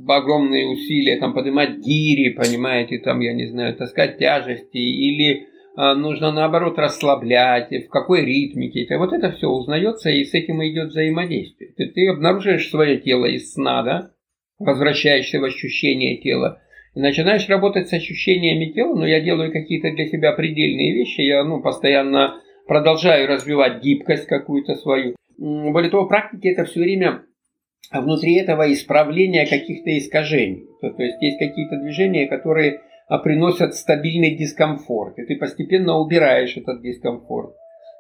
огромные усилия, там поднимать гири, понимаете, там, я не знаю, таскать тяжести, или а, нужно наоборот расслаблять, в какой ритмике. Это, вот это все узнается, и с этим идет взаимодействие. Ты, ты обнаруживаешь свое тело из сна, да, возвращаешься в ощущение тела, и начинаешь работать с ощущениями тела, но я делаю какие-то для себя предельные вещи, я ну, постоянно продолжаю развивать гибкость какую-то свою. Более того, практики это все время а внутри этого исправления каких-то искажений. То, то есть есть какие-то движения, которые а, приносят стабильный дискомфорт, и ты постепенно убираешь этот дискомфорт.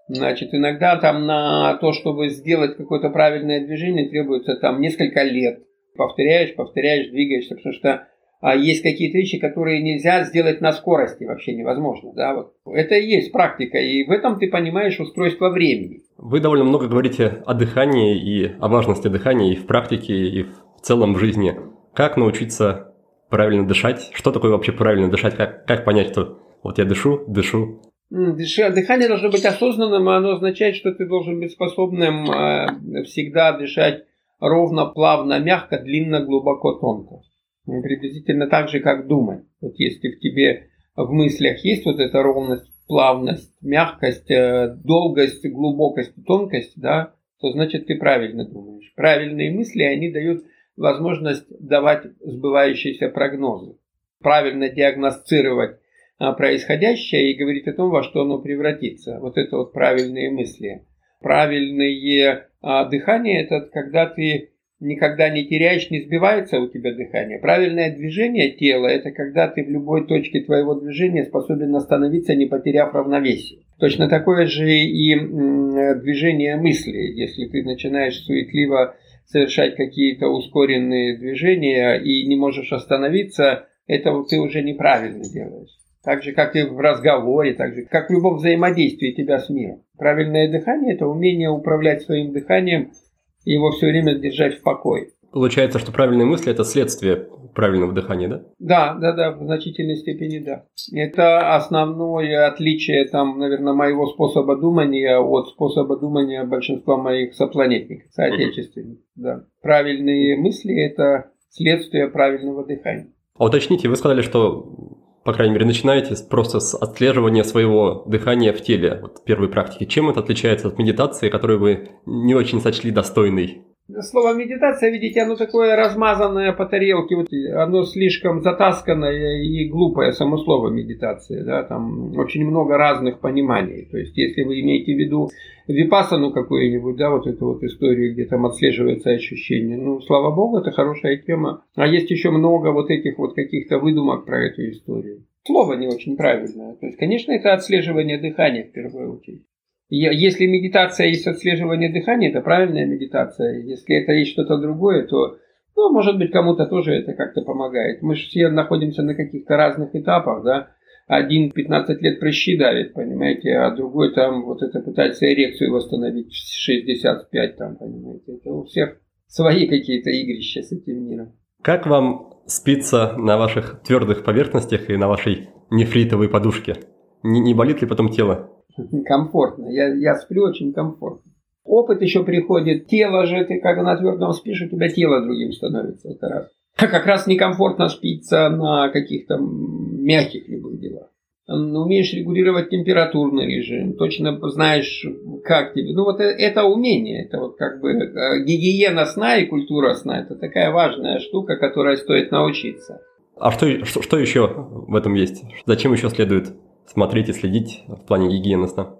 Значит, иногда там на то, чтобы сделать какое-то правильное движение, требуется там несколько лет. Повторяешь, повторяешь, двигаешься, потому что есть какие-то вещи, которые нельзя сделать на скорости, вообще невозможно. Да? Вот. Это и есть практика, и в этом ты понимаешь устройство времени. Вы довольно много говорите о дыхании и о важности дыхания и в практике, и в целом в жизни. Как научиться правильно дышать? Что такое вообще правильно дышать? Как, как понять, что вот я дышу, дышу? Дыхание должно быть осознанным, оно означает, что ты должен быть способным э, всегда дышать ровно, плавно, мягко, длинно, глубоко, тонко. Ну, приблизительно так же, как думать. Вот если в тебе в мыслях есть вот эта ровность, плавность, мягкость, э, долгость, глубокость, тонкость, да, то значит ты правильно думаешь. Правильные мысли, они дают возможность давать сбывающиеся прогнозы. правильно диагностировать а, происходящее и говорить о том, во что оно превратится. Вот это вот правильные мысли. Правильное а, дыхание – это когда ты никогда не теряешь, не сбивается у тебя дыхание. Правильное движение тела – это когда ты в любой точке твоего движения способен остановиться, не потеряв равновесие. Точно такое же и движение мысли. Если ты начинаешь суетливо совершать какие-то ускоренные движения и не можешь остановиться, это ты уже неправильно делаешь. Так же, как и в разговоре, так же, как в любом взаимодействии тебя с миром. Правильное дыхание – это умение управлять своим дыханием и его все время держать в покое. Получается, что правильные мысли – это следствие правильного дыхания, да? Да, да, да, в значительной степени да. Это основное отличие, там, наверное, моего способа думания от способа думания большинства моих сопланетников, соотечественников. Mm-hmm. Да. Правильные мысли – это следствие правильного дыхания. А уточните, вы сказали, что по крайней мере, начинаете просто с отслеживания своего дыхания в теле, вот первой практики. Чем это отличается от медитации, которую вы не очень сочли достойной? Слово медитация, видите, оно такое размазанное по тарелке, вот оно слишком затасканное и глупое само слово медитация, да, там очень много разных пониманий. То есть, если вы имеете в виду випасану какую-нибудь, да, вот эту вот историю, где там отслеживается ощущение, ну, слава богу, это хорошая тема. А есть еще много вот этих вот каких-то выдумок про эту историю. Слово не очень правильное. То есть, конечно, это отслеживание дыхания в первую очередь. Если медитация есть отслеживание дыхания, это правильная медитация. Если это есть что-то другое, то, ну, может быть, кому-то тоже это как-то помогает. Мы же все находимся на каких-то разных этапах, да. Один 15 лет прыщи давит, понимаете, а другой там вот это пытается эрекцию восстановить в 65, там, понимаете. Это у всех свои какие-то игрища с этим миром. Как вам спится на ваших твердых поверхностях и на вашей нефритовой подушке? Не, не болит ли потом тело? комфортно. Я, я сплю очень комфортно. Опыт еще приходит. Тело же, ты когда на твердом спишь, у тебя тело другим становится. Это раз. А как раз некомфортно спиться на каких-то мягких любых делах. Умеешь регулировать температурный режим, точно знаешь, как тебе. Ну, вот э, это умение, это вот как бы э, гигиена сна и культура сна, это такая важная штука, которой стоит научиться. А что, что, что еще в этом есть? Зачем еще следует смотреть и следить в плане гигиены сна?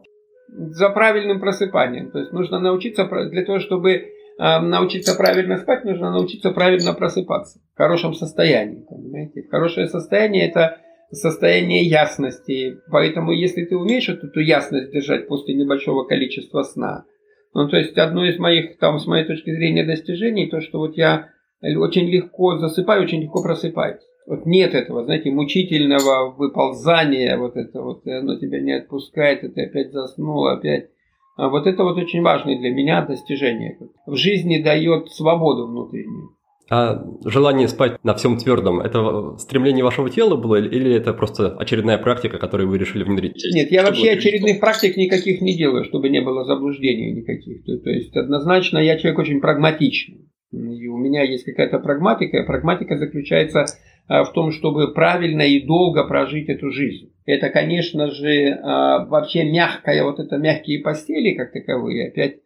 За правильным просыпанием. То есть нужно научиться, для того, чтобы э, научиться правильно спать, нужно научиться правильно просыпаться. В хорошем состоянии, понимаете? Хорошее состояние – это состояние ясности. Поэтому, если ты умеешь эту, эту ясность держать после небольшого количества сна, ну, то есть, одно из моих, там, с моей точки зрения, достижений, то, что вот я очень легко засыпаю, очень легко просыпаюсь. Вот нет этого, знаете, мучительного выползания, вот это вот, оно тебя не отпускает, и ты опять заснул, опять. А вот это вот очень важное для меня достижение. В жизни дает свободу внутреннюю. А желание спать на всем твердом, это стремление вашего тела было или это просто очередная практика, которую вы решили внедрить? Нет, я вообще очередных практик никаких не делаю, чтобы не было заблуждений никаких. То, то есть однозначно я человек очень прагматичный. И у меня есть какая-то прагматика. Прагматика заключается в том, чтобы правильно и долго прожить эту жизнь. Это, конечно же, а, вообще мягкая, вот это мягкие постели как таковые, опять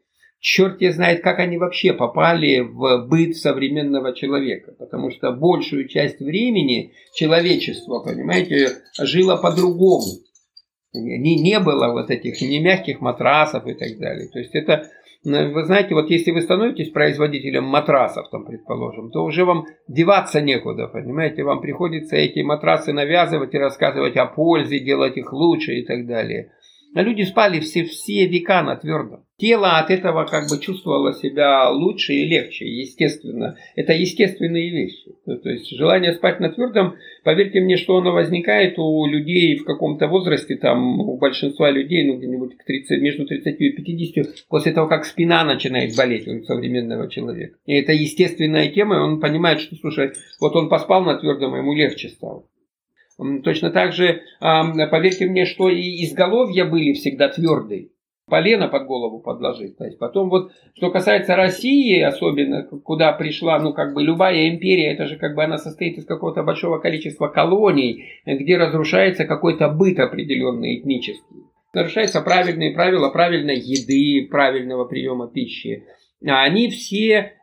черт не знает, как они вообще попали в быт современного человека. Потому что большую часть времени человечество, понимаете, жило по-другому. Не, не было вот этих не мягких матрасов и так далее. То есть это вы знаете, вот если вы становитесь производителем матрасов, там, предположим, то уже вам деваться некуда, понимаете, вам приходится эти матрасы навязывать и рассказывать о пользе, делать их лучше и так далее. А люди спали все, все века на твердом. Тело от этого как бы чувствовало себя лучше и легче, естественно. Это естественные вещи. То есть желание спать на твердом, поверьте мне, что оно возникает у людей в каком-то возрасте, там у большинства людей, ну где-нибудь 30, между 30 и 50, после того, как спина начинает болеть у современного человека. И это естественная тема, и он понимает, что, слушай, вот он поспал на твердом, ему легче стало. Точно так же, поверьте мне, что и изголовья были всегда твердые. Полено под голову подложить. То есть потом вот, что касается России, особенно, куда пришла, ну, как бы любая империя, это же как бы она состоит из какого-то большого количества колоний, где разрушается какой-то быт определенный этнический. Нарушаются правильные правила правильной еды, правильного приема пищи. А они все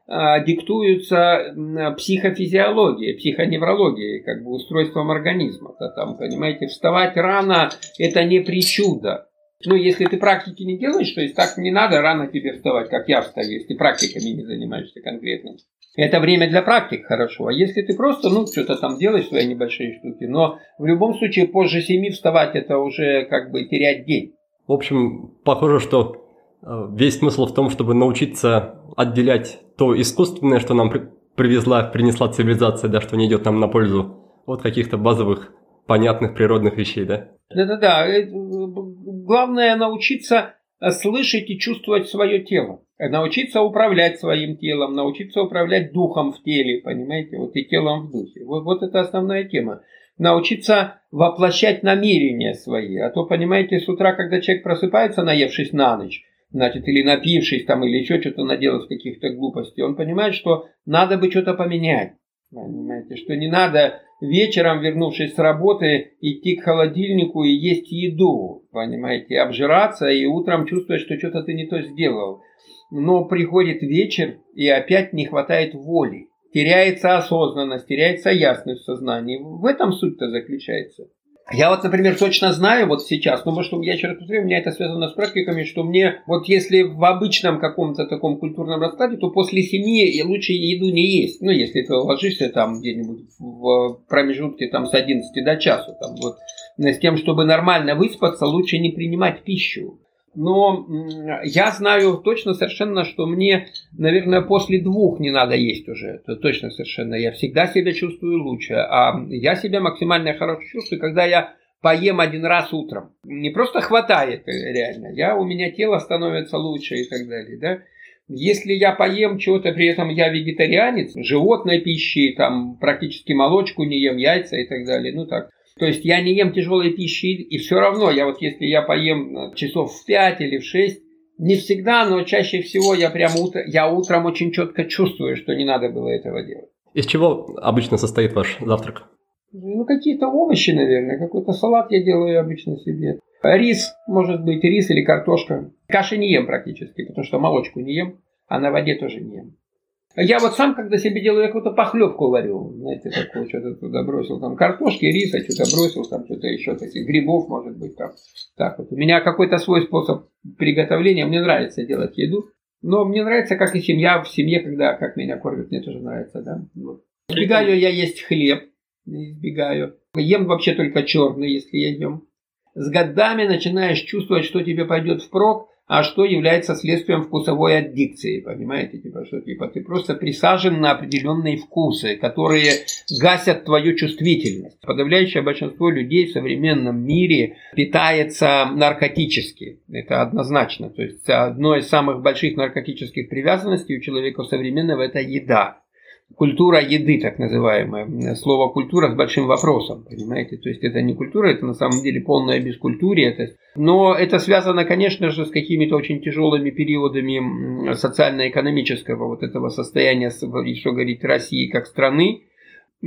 диктуются психофизиологией, психоневрологией, как бы устройством организма. -то там, понимаете, вставать рано – это не причуда. Ну, если ты практики не делаешь, то есть так не надо рано тебе вставать, как я встаю, если практиками не занимаешься конкретно. Это время для практик хорошо. А если ты просто, ну, что-то там делаешь, свои небольшие штуки, но в любом случае позже семи вставать, это уже как бы терять день. В общем, похоже, что э, весь смысл в том, чтобы научиться отделять то искусственное, что нам привезла, принесла цивилизация, да, что не идет нам на пользу, от каких-то базовых, понятных природных вещей, да? Да-да-да. Э, главное научиться э, слышать и чувствовать свое тело. Научиться управлять своим телом, научиться управлять духом в теле, понимаете, вот и телом в духе. Вот, вот это основная тема. Научиться воплощать намерения свои. А то, понимаете, с утра, когда человек просыпается, наевшись на ночь, значит, или напившись там, или еще что-то наделав каких-то глупостей, он понимает, что надо бы что-то поменять. Понимаете, что не надо вечером, вернувшись с работы, идти к холодильнику и есть еду, понимаете, обжираться и утром чувствовать, что что-то ты не то сделал. Но приходит вечер и опять не хватает воли. Теряется осознанность, теряется ясность в сознании. В этом суть-то заключается. Я вот, например, точно знаю вот сейчас, ну, может, я еще раз повторю, у меня это связано с практиками, что мне, вот если в обычном каком-то таком культурном раскладе, то после семи лучше еду не есть. Ну, если ты ложишься там где-нибудь в промежутке там с 11 до часу, там вот, с тем, чтобы нормально выспаться, лучше не принимать пищу. Но я знаю точно совершенно, что мне, наверное, после двух не надо есть уже. Это точно совершенно. Я всегда себя чувствую лучше. А я себя максимально хорошо чувствую, когда я поем один раз утром. Не просто хватает э, реально. Я, у меня тело становится лучше и так далее. Да? Если я поем чего-то, при этом я вегетарианец, животной пищи, там практически молочку не ем, яйца и так далее, ну так, то есть я не ем тяжелой пищи, и все равно, я вот если я поем э, часов в 5 или в 6, не всегда, но чаще всего я прямо утро, я утром очень четко чувствую, что не надо было этого делать. Из чего обычно состоит ваш завтрак? Ну, какие-то овощи, наверное. Какой-то салат я делаю обычно себе. Рис, может быть, рис или картошка. Каши не ем практически, потому что молочку не ем, а на воде тоже не ем. Я вот сам, когда себе делаю, я какую-то похлебку варю. Знаете, такую что-то туда бросил. Там картошки, риса, что-то бросил, там что-то еще, таких грибов, может быть, там. Так вот. У меня какой-то свой способ приготовления. Мне нравится делать еду. Но мне нравится, как и семья в семье, когда как меня кормят, мне тоже нравится, да. Вот. Избегаю я есть хлеб, избегаю. Ем вообще только черный, если я ем. С годами начинаешь чувствовать, что тебе пойдет впрок, а что является следствием вкусовой аддикции, понимаете, типа, что типа ты просто присажен на определенные вкусы, которые гасят твою чувствительность. Подавляющее большинство людей в современном мире питается наркотически, это однозначно, то есть одной из самых больших наркотических привязанностей у человека современного это еда культура еды, так называемая. Слово культура с большим вопросом, понимаете? То есть это не культура, это на самом деле полное бескультурие. Но это связано, конечно же, с какими-то очень тяжелыми периодами социально-экономического вот этого состояния, что говорить, России как страны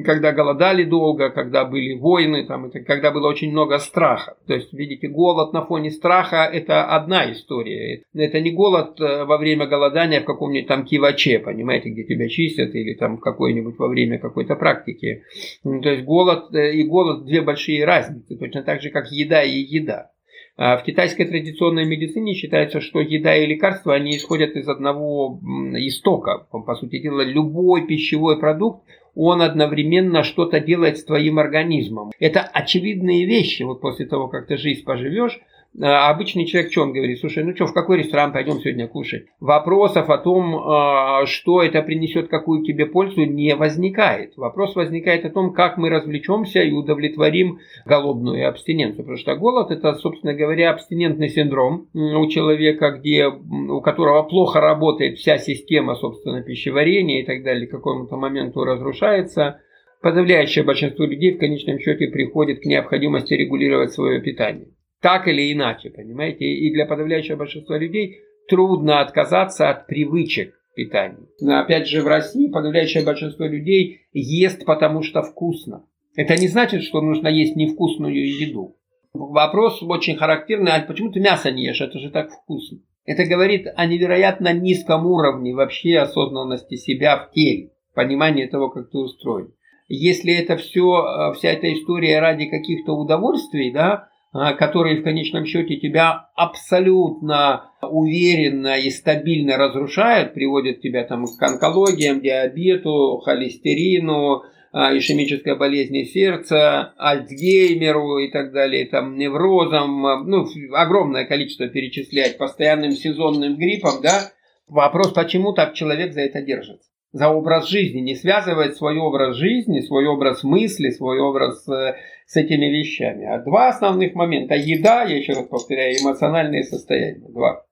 когда голодали долго, когда были войны, там, это, когда было очень много страха. То есть, видите, голод на фоне страха – это одна история. Это не голод э, во время голодания в каком-нибудь там киваче, понимаете, где тебя чистят, или там какой-нибудь во время какой-то практики. То есть, голод э, и голод – две большие разницы, точно так же, как еда и еда. А в китайской традиционной медицине считается, что еда и лекарства, они исходят из одного истока. По сути дела, любой пищевой продукт, он одновременно что-то делает с твоим организмом. Это очевидные вещи. Вот после того, как ты жизнь поживешь, а обычный человек, что он говорит? Слушай, ну что, в какой ресторан пойдем сегодня кушать? Вопросов о том, а, что это принесет, какую тебе пользу, не возникает. Вопрос возникает о том, как мы развлечемся и удовлетворим голодную абстиненцию. Потому что голод это, собственно говоря, абстинентный синдром у человека, где, у которого плохо работает вся система, собственно, пищеварения и так далее, к какому-то моменту разрушается. Подавляющее большинство людей в конечном счете приходит к необходимости регулировать свое питание. Так или иначе, понимаете? И для подавляющего большинства людей трудно отказаться от привычек питания. Но опять же в России подавляющее большинство людей ест потому что вкусно. Это не значит, что нужно есть невкусную еду. Вопрос очень характерный, а почему ты мясо не ешь? Это же так вкусно. Это говорит о невероятно низком уровне вообще осознанности себя в теле, понимания того, как ты устроен. Если это все, вся эта история ради каких-то удовольствий, да, которые в конечном счете тебя абсолютно уверенно и стабильно разрушают, приводят тебя там к онкологиям, диабету, холестерину, а, ишемической болезни сердца, Альцгеймеру и так далее, там, неврозам, а, ну, огромное количество перечислять, постоянным сезонным гриппом, да, вопрос, почему так человек за это держится за образ жизни, не связывает свой образ жизни, свой образ мысли, свой образ э, с этими вещами. А два основных момента. Еда, я еще раз повторяю, эмоциональные состояния. Два.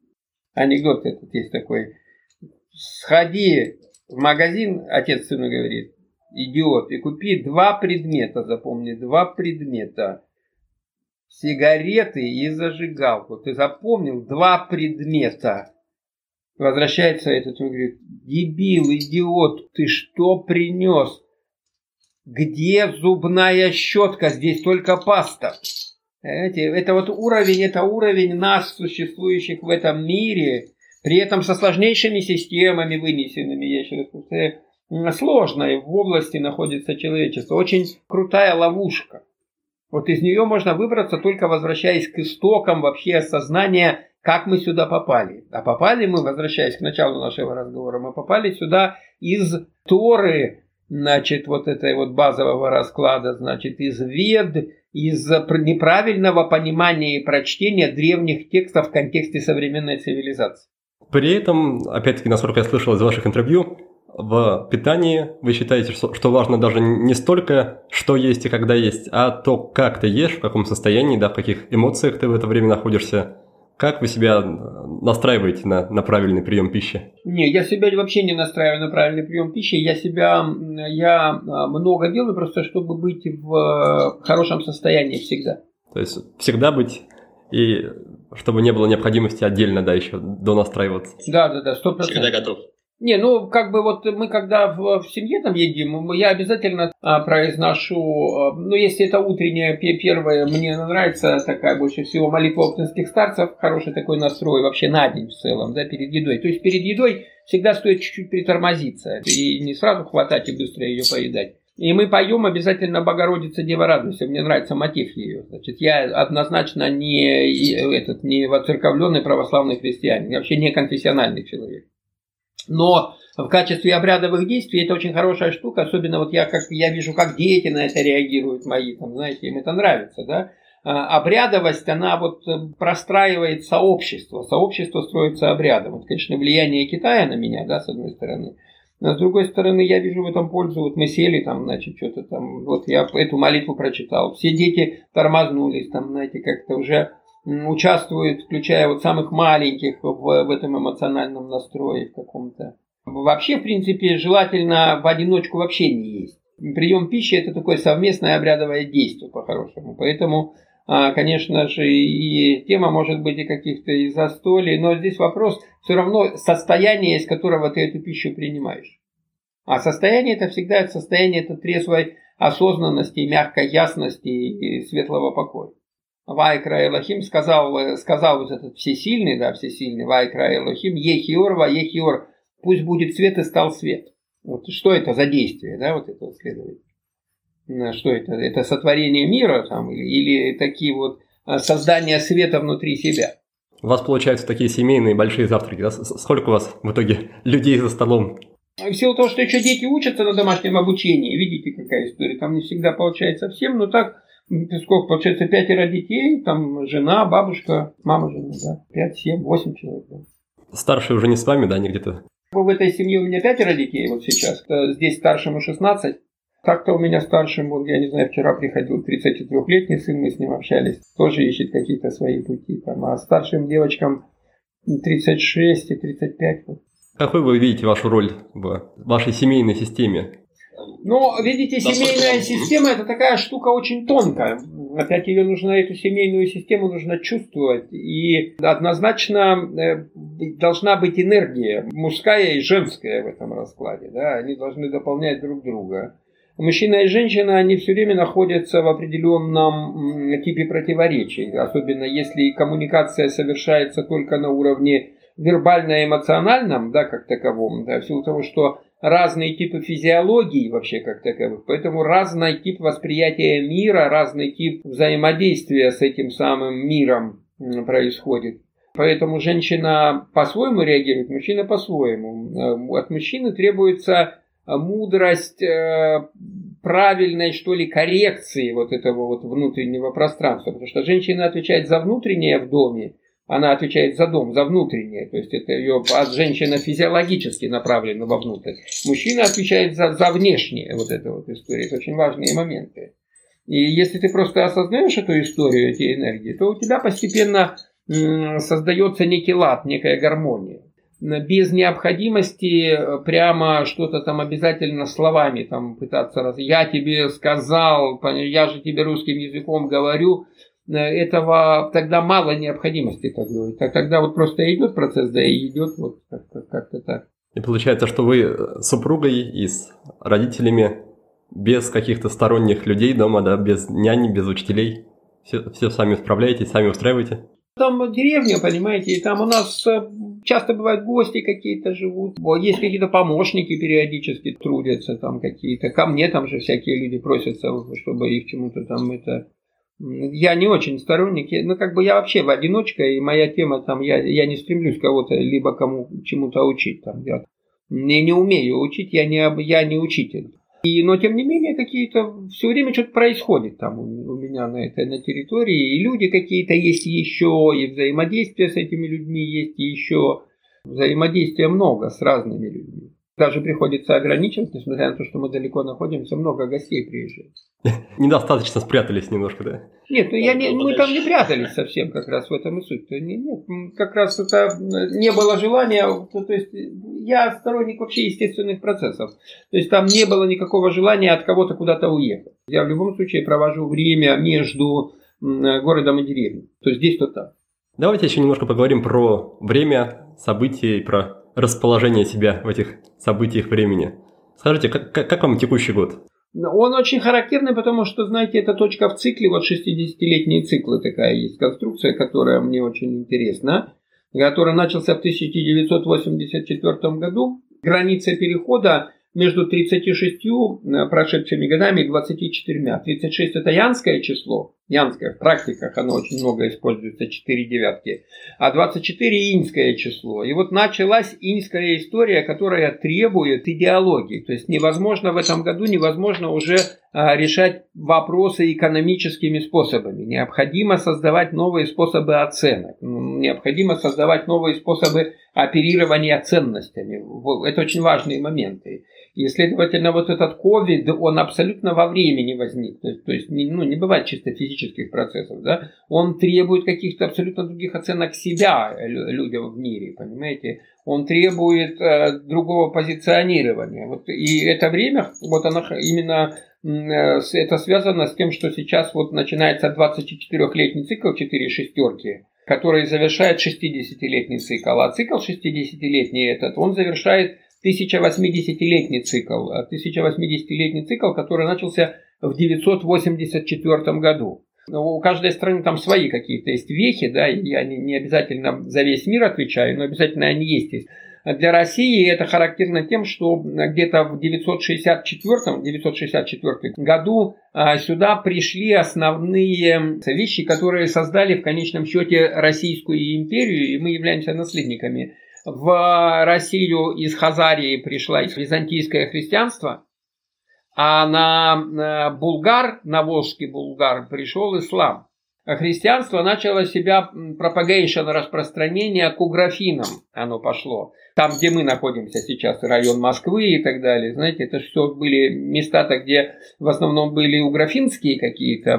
Анекдот этот есть такой. Сходи в магазин, отец сыну говорит, идиот, и купи два предмета, запомни, два предмета. Сигареты и зажигалку. Ты запомнил? Два предмета. Возвращается этот и говорит, дебил, идиот, ты что принес? Где зубная щетка? Здесь только паста. Понимаете, это вот уровень, это уровень нас, существующих в этом мире, при этом со сложнейшими системами вынесенными, я еще раз повторяю, сложной в области находится человечество. Очень крутая ловушка. Вот из нее можно выбраться только возвращаясь к истокам вообще осознания как мы сюда попали. А попали мы, возвращаясь к началу нашего разговора, мы попали сюда из Торы, значит, вот этой вот базового расклада, значит, из Вед, из неправильного понимания и прочтения древних текстов в контексте современной цивилизации. При этом, опять-таки, насколько я слышал из ваших интервью, в питании вы считаете, что, важно даже не столько, что есть и когда есть, а то, как ты ешь, в каком состоянии, да, в каких эмоциях ты в это время находишься, как вы себя настраиваете на, на правильный прием пищи? Не, я себя вообще не настраиваю на правильный прием пищи. Я себя, я а, много делаю просто, чтобы быть в э, хорошем состоянии всегда. То есть всегда быть и чтобы не было необходимости отдельно, да, еще до настраиваться. Да, да, да, сто процентов. Всегда готов. Не, ну как бы вот мы когда в, в семье там едим, я обязательно а, произношу, а, ну если это утренняя первая, мне нравится такая больше всего молитва оптинских старцев, хороший такой настрой вообще на день в целом, да, перед едой. То есть перед едой всегда стоит чуть-чуть притормозиться и не сразу хватать и быстро ее поедать. И мы поем обязательно Богородица Дева радуйся. Мне нравится мотив ее. Значит, я однозначно не, этот, не воцерковленный православный христианин. Я вообще не конфессиональный человек. Но в качестве обрядовых действий это очень хорошая штука, особенно вот я, как, я вижу, как дети на это реагируют мои, там, знаете, им это нравится, да. А, обрядовость, она вот э, простраивает сообщество, сообщество строится обрядом. Вот, конечно, влияние Китая на меня, да, с одной стороны. Но с другой стороны, я вижу в этом пользу. Вот мы сели там, значит, что-то там, вот я эту молитву прочитал. Все дети тормознулись, там, знаете, как-то уже участвуют, включая вот самых маленьких в, в этом эмоциональном настрое в каком-то. Вообще, в принципе, желательно в одиночку вообще не есть. Прием пищи это такое совместное обрядовое действие по-хорошему. Поэтому, а, конечно же, и тема может быть и каких-то и застолий, но здесь вопрос все равно состояние, из которого ты эту пищу принимаешь. А состояние это всегда состояние это трезвой осознанности, мягкой ясности и светлого покоя. Вайкра Элохим сказал, э, сказал вот этот всесильный, да, всесильный Вайкра Элохим, Ехиор, Ва Ехиор, пусть будет свет и стал свет. Вот что это за действие, да, вот это следует. Что это? Это сотворение мира там, или, или такие вот а, создания света внутри себя. У вас получаются такие семейные большие завтраки, да? Сколько у вас в итоге людей за столом? В силу того, что еще дети учатся на домашнем обучении, видите, какая история, там не всегда получается всем, но так сколько получается, пятеро детей, там жена, бабушка, мама, жена, да, пять, семь, восемь человек. Да. Старшие уже не с вами, да, они где-то? В этой семье у меня пятеро детей вот сейчас, э, здесь старшему 16, как-то у меня старшим, вот я не знаю, вчера приходил 33-летний сын, мы с ним общались, тоже ищет какие-то свои пути там, а старшим девочкам 36 и 35. Вот. Какой вы видите вашу роль в вашей семейной системе? Но, видите, семейная система это такая штука очень тонкая. Опять ее нужно, эту семейную систему нужно чувствовать. И однозначно э, должна быть энергия, мужская и женская в этом раскладе. Да? Они должны дополнять друг друга. Мужчина и женщина, они все время находятся в определенном типе противоречий. Особенно если коммуникация совершается только на уровне вербально-эмоциональном, да, как таковом, да, в силу того, что разные типы физиологии вообще как таковых, поэтому разный тип восприятия мира, разный тип взаимодействия с этим самым миром происходит. Поэтому женщина по-своему реагирует, мужчина по-своему. Э, от мужчины требуется мудрость э, правильной, что ли, коррекции вот этого вот внутреннего пространства. Потому что женщина отвечает за внутреннее в доме, она отвечает за дом, за внутреннее. То есть это ее от женщина физиологически направлена вовнутрь. Мужчина отвечает за, за внешнее вот это вот история. Это очень важные моменты. И если ты просто осознаешь эту историю, эти энергии, то у тебя постепенно создается некий лад, некая гармония без необходимости э, прямо что-то там обязательно словами там пытаться раз. Я тебе сказал, я же тебе русским языком говорю. Э, этого тогда мало необходимости так говорить. Тогда вот просто идет процесс, да и идет вот как-то, как так. И получается, что вы с супругой и с родителями без каких-то сторонних людей дома, да, без няни, без учителей, все, все сами справляетесь, сами устраиваете? Там деревня, понимаете, и там у нас э, часто бывают гости какие-то живут. Есть какие-то помощники периодически трудятся там какие-то. Ко мне там же всякие люди просятся, чтобы их чему-то там это... Я не очень сторонник, ну как бы я вообще в одиночка, и моя тема там, я, я не стремлюсь кого-то либо кому чему-то учить. Там, я не, не умею учить, я не, я не учитель. И, но тем не менее какие-то все время что-то происходит там у, у меня на этой на территории, и люди какие-то есть еще, и взаимодействие с этими людьми есть еще, взаимодействия много с разными людьми даже приходится ограничивать, несмотря на то, что мы далеко находимся, много гостей приезжает. Недостаточно спрятались немножко, да? Нет, ну я не, мы там не прятались совсем, как раз в этом и суть. Нет, как раз это не было желания, то есть я сторонник вообще естественных процессов. То есть там не было никакого желания от кого-то куда-то уехать. Я в любом случае провожу время между городом и деревней. То есть здесь, то там. Давайте еще немножко поговорим про время, события и про расположение себя в этих событиях времени. Скажите, как, как вам текущий год? Он очень характерный, потому что, знаете, это точка в цикле, вот 60-летние циклы такая есть конструкция, которая мне очень интересна, который начался в 1984 году. Граница перехода между 36 э, прошедшими годами и 24. 36 это янское число, янское в практиках оно очень много используется, 4 девятки, а 24 инское число. И вот началась инская история, которая требует идеологии. То есть невозможно в этом году, невозможно уже а, решать вопросы экономическими способами. Необходимо создавать новые способы оценок. Необходимо создавать новые способы оперирования ценностями. Это очень важные моменты. И, следовательно, вот этот ковид, он абсолютно во времени возник. То есть, то есть ну, не бывает чисто физических процессов. Да? Он требует каких-то абсолютно других оценок себя людям в мире, понимаете? Он требует э, другого позиционирования. Вот, и это время, вот оно именно э, это связано с тем, что сейчас вот начинается 24-летний цикл 4 шестерки, который завершает 60-летний цикл. А цикл 60-летний этот, он завершает 1080-летний цикл. 1080-летний цикл, который начался в 984 году. У каждой страны там свои какие-то есть вехи, да, я не, обязательно за весь мир отвечаю, но обязательно они есть. Для России это характерно тем, что где-то в 964 году а, сюда пришли основные вещи, которые создали в конечном счете Российскую империю, и мы являемся наследниками в Россию из Хазарии пришло византийское христианство, а на Булгар, на Волжский Булгар, пришел ислам. А христианство начало себя пропагейшн распространение к уграфинам оно пошло. Там, где мы находимся сейчас, район Москвы и так далее, знаете, это все были места-то, где в основном были уграфинские какие-то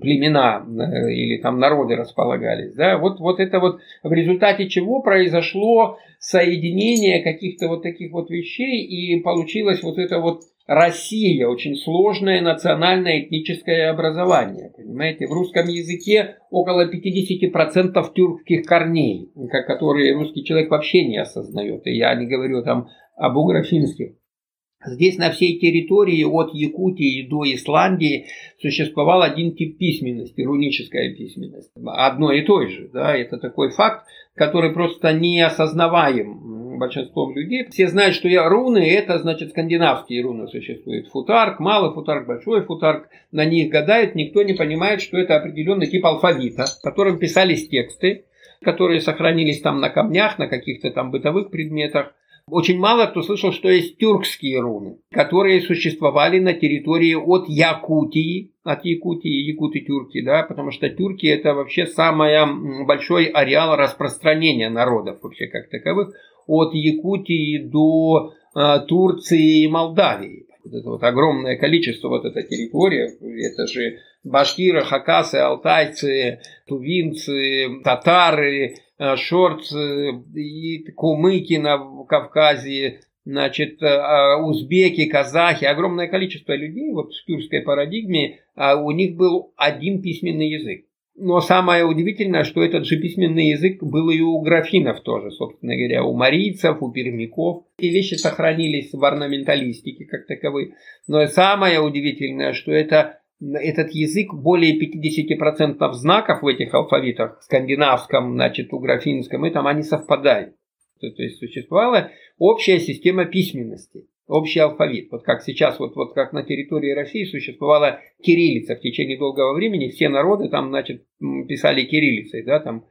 племена э, или там народы располагались. Да? Вот, вот это вот в результате чего произошло соединение каких-то вот таких вот вещей и получилось вот это вот Россия очень сложное национальное этническое образование. Понимаете, в русском языке около 50% тюркских корней, которые русский человек вообще не осознает. И я не говорю там об угрофинских. Здесь на всей территории от Якутии до Исландии существовал один тип письменности, руническая письменность. Одно и то же. Да? Это такой факт, который просто не осознаваем большинством людей. Все знают, что руны, это значит скандинавские руны существуют. Футарк, малый футарк, большой футарк. На них гадают, никто не понимает, что это определенный тип алфавита, в котором писались тексты, которые сохранились там на камнях, на каких-то там бытовых предметах. Очень мало кто слышал, что есть тюркские руны, которые существовали на территории от Якутии, от Якутии, якуты-тюрки, да, потому что тюрки это вообще самый большой ареал распространения народов вообще как таковых, от Якутии до э, Турции и Молдавии. Вот это вот огромное количество, вот эта территория, это же башкиры, хакасы, алтайцы, тувинцы, татары, Э, Шорцы и кумыки на Кавказе, значит, э, а узбеки, казахи, огромное количество людей вот в тюркской парадигме, а у них был один письменный язык. Но самое удивительное, что этот же письменный язык был и у графинов тоже, собственно говоря, у марийцев, у пермяков. И вещи сохранились в орнаменталистике как таковые. Но самое удивительное, что это этот язык более 50% знаков в этих алфавитах, скандинавском, значит, у графинском, и там они совпадают. То, то есть существовала общая система письменности, общий алфавит. Вот как сейчас, вот, вот как на территории России существовала кириллица в течение долгого времени, все народы там, значит, писали кириллицей, да, там